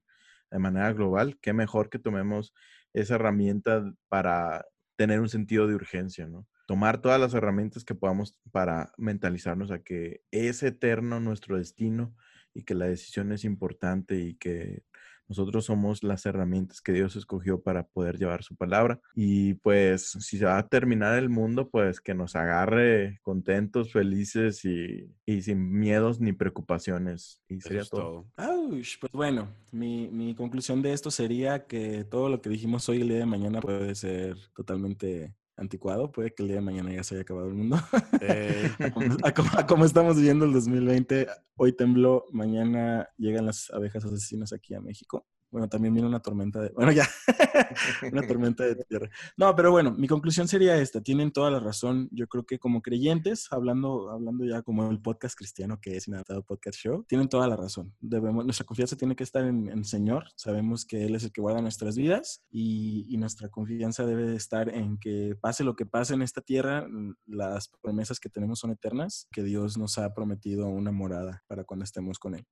de manera global, qué mejor que tomemos esa herramienta para tener un sentido de urgencia, ¿no? Tomar todas las herramientas que podamos para mentalizarnos a que es eterno nuestro destino, y que la decisión es importante y que nosotros somos las herramientas que Dios escogió para poder llevar su palabra. Y pues si se va a terminar el mundo, pues que nos agarre contentos, felices y, sin miedos ni preocupaciones. Y sería todo. pues bueno, mi, mi conclusión de esto sería que todo lo que dijimos hoy el día de mañana puede ser totalmente anticuado, puede que el día de mañana ya se haya acabado el mundo. Eh. [laughs] a, como, estamos viviendo el 2020, hoy tembló, mañana llegan las abejas asesinas aquí a México. Bueno, también viene una tormenta de... Bueno, ya. [laughs] una [laughs] tormenta de tierra. No, pero bueno, mi conclusión sería esta. Tienen toda la razón. Yo creo que como creyentes, hablando, hablando ya como el podcast cristiano que es Inadaptado Podcast Show, tienen toda la razón. Debemos, nuestra confianza tiene que estar en el Señor. Sabemos que Él es el que guarda nuestras vidas y, y nuestra confianza debe estar en que pase lo que pase en esta tierra, las promesas que tenemos son eternas, que Dios nos ha prometido una morada para cuando estemos con Él.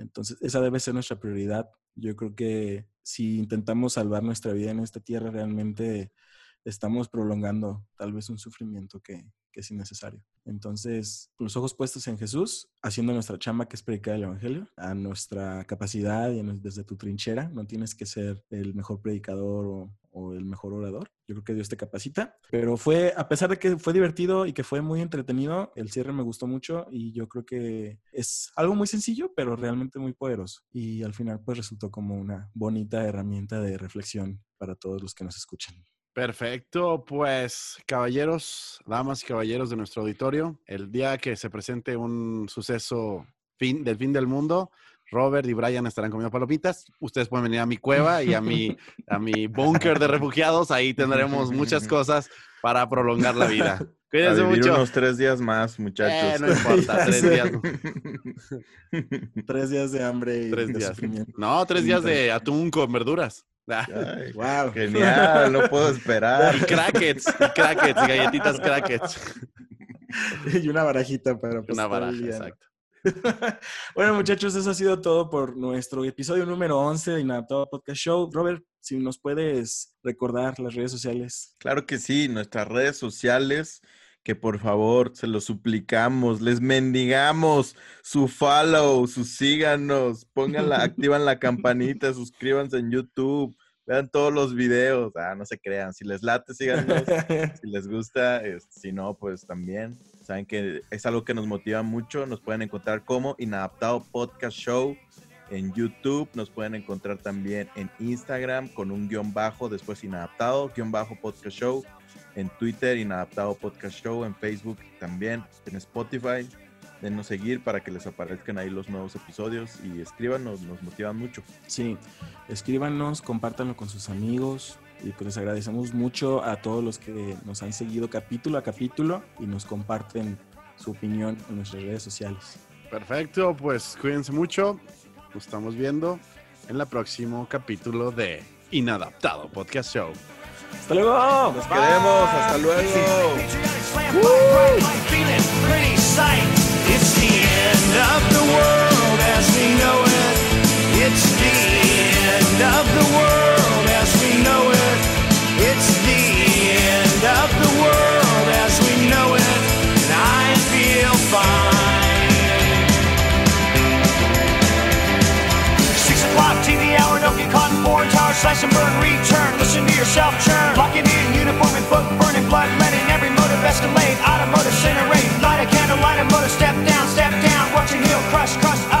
Entonces, esa debe ser nuestra prioridad. Yo creo que si intentamos salvar nuestra vida en esta tierra, realmente estamos prolongando tal vez un sufrimiento que, es innecesario. Entonces, los ojos puestos en Jesús, haciendo nuestra chamba que es predicar el Evangelio, a nuestra capacidad y desde tu trinchera, no tienes que ser el mejor predicador o, o el mejor orador. Yo creo que Dios te capacita. Pero fue, a pesar de que fue divertido y que fue muy entretenido, el cierre me gustó mucho y yo creo que es algo muy sencillo, pero realmente muy poderoso. Y al final, pues resultó como una bonita herramienta de reflexión para todos los que nos escuchan. Perfecto, pues caballeros, damas y caballeros de nuestro auditorio, el día que se presente un suceso fin, del fin del mundo, Robert y Brian estarán comiendo palomitas. Ustedes pueden venir a mi cueva y a mi, [laughs] a mi búnker de refugiados. Ahí tendremos muchas cosas para prolongar la vida. [laughs] Cuídense mucho. unos tres días más, muchachos. Eh, no importa, [laughs] tres días. tres días de hambre y tres días. No, tres días de atún con verduras. Wow. Genial, no puedo esperar. Y crackets, y crackets, galletitas crackets. [laughs] y una barajita para Una baraja, exacto. [laughs] bueno, muchachos, eso ha sido todo por nuestro episodio número 11 de Inadaptado Podcast Show. Robert, si nos puedes recordar las redes sociales. Claro que sí, nuestras redes sociales, que por favor se lo suplicamos, les mendigamos su follow, su síganos, pónganla, [laughs] activan la campanita, suscríbanse en YouTube. Vean todos los videos, ah, no se crean. Si les late, síganos. si les gusta, si no, pues también. Saben que es algo que nos motiva mucho. Nos pueden encontrar como Inadaptado Podcast Show en YouTube. Nos pueden encontrar también en Instagram con un guion bajo, después Inadaptado, guion bajo Podcast Show. En Twitter, Inadaptado Podcast Show. En Facebook también. En Spotify. Denos seguir para que les aparezcan ahí los nuevos episodios y escríbanos, nos motivan mucho. Sí, escríbanos, compártanlo con sus amigos, y pues les agradecemos mucho a todos los que nos han seguido capítulo a capítulo y nos comparten su opinión en nuestras redes sociales. Perfecto, pues cuídense mucho. Nos estamos viendo en el próximo capítulo de Inadaptado Podcast Show. Hasta luego. Nos quedemos. Hasta luego. It's the end of the world as we know it, and I feel fine. Torn, tar, slash and burn, return. Listen to yourself churn. Locking in, uniform and book, burning blood, letting every motive escalate. Automotive, cinderate. Light a candle, light a motor, step down, step down. Watching heel crush, crush. Up.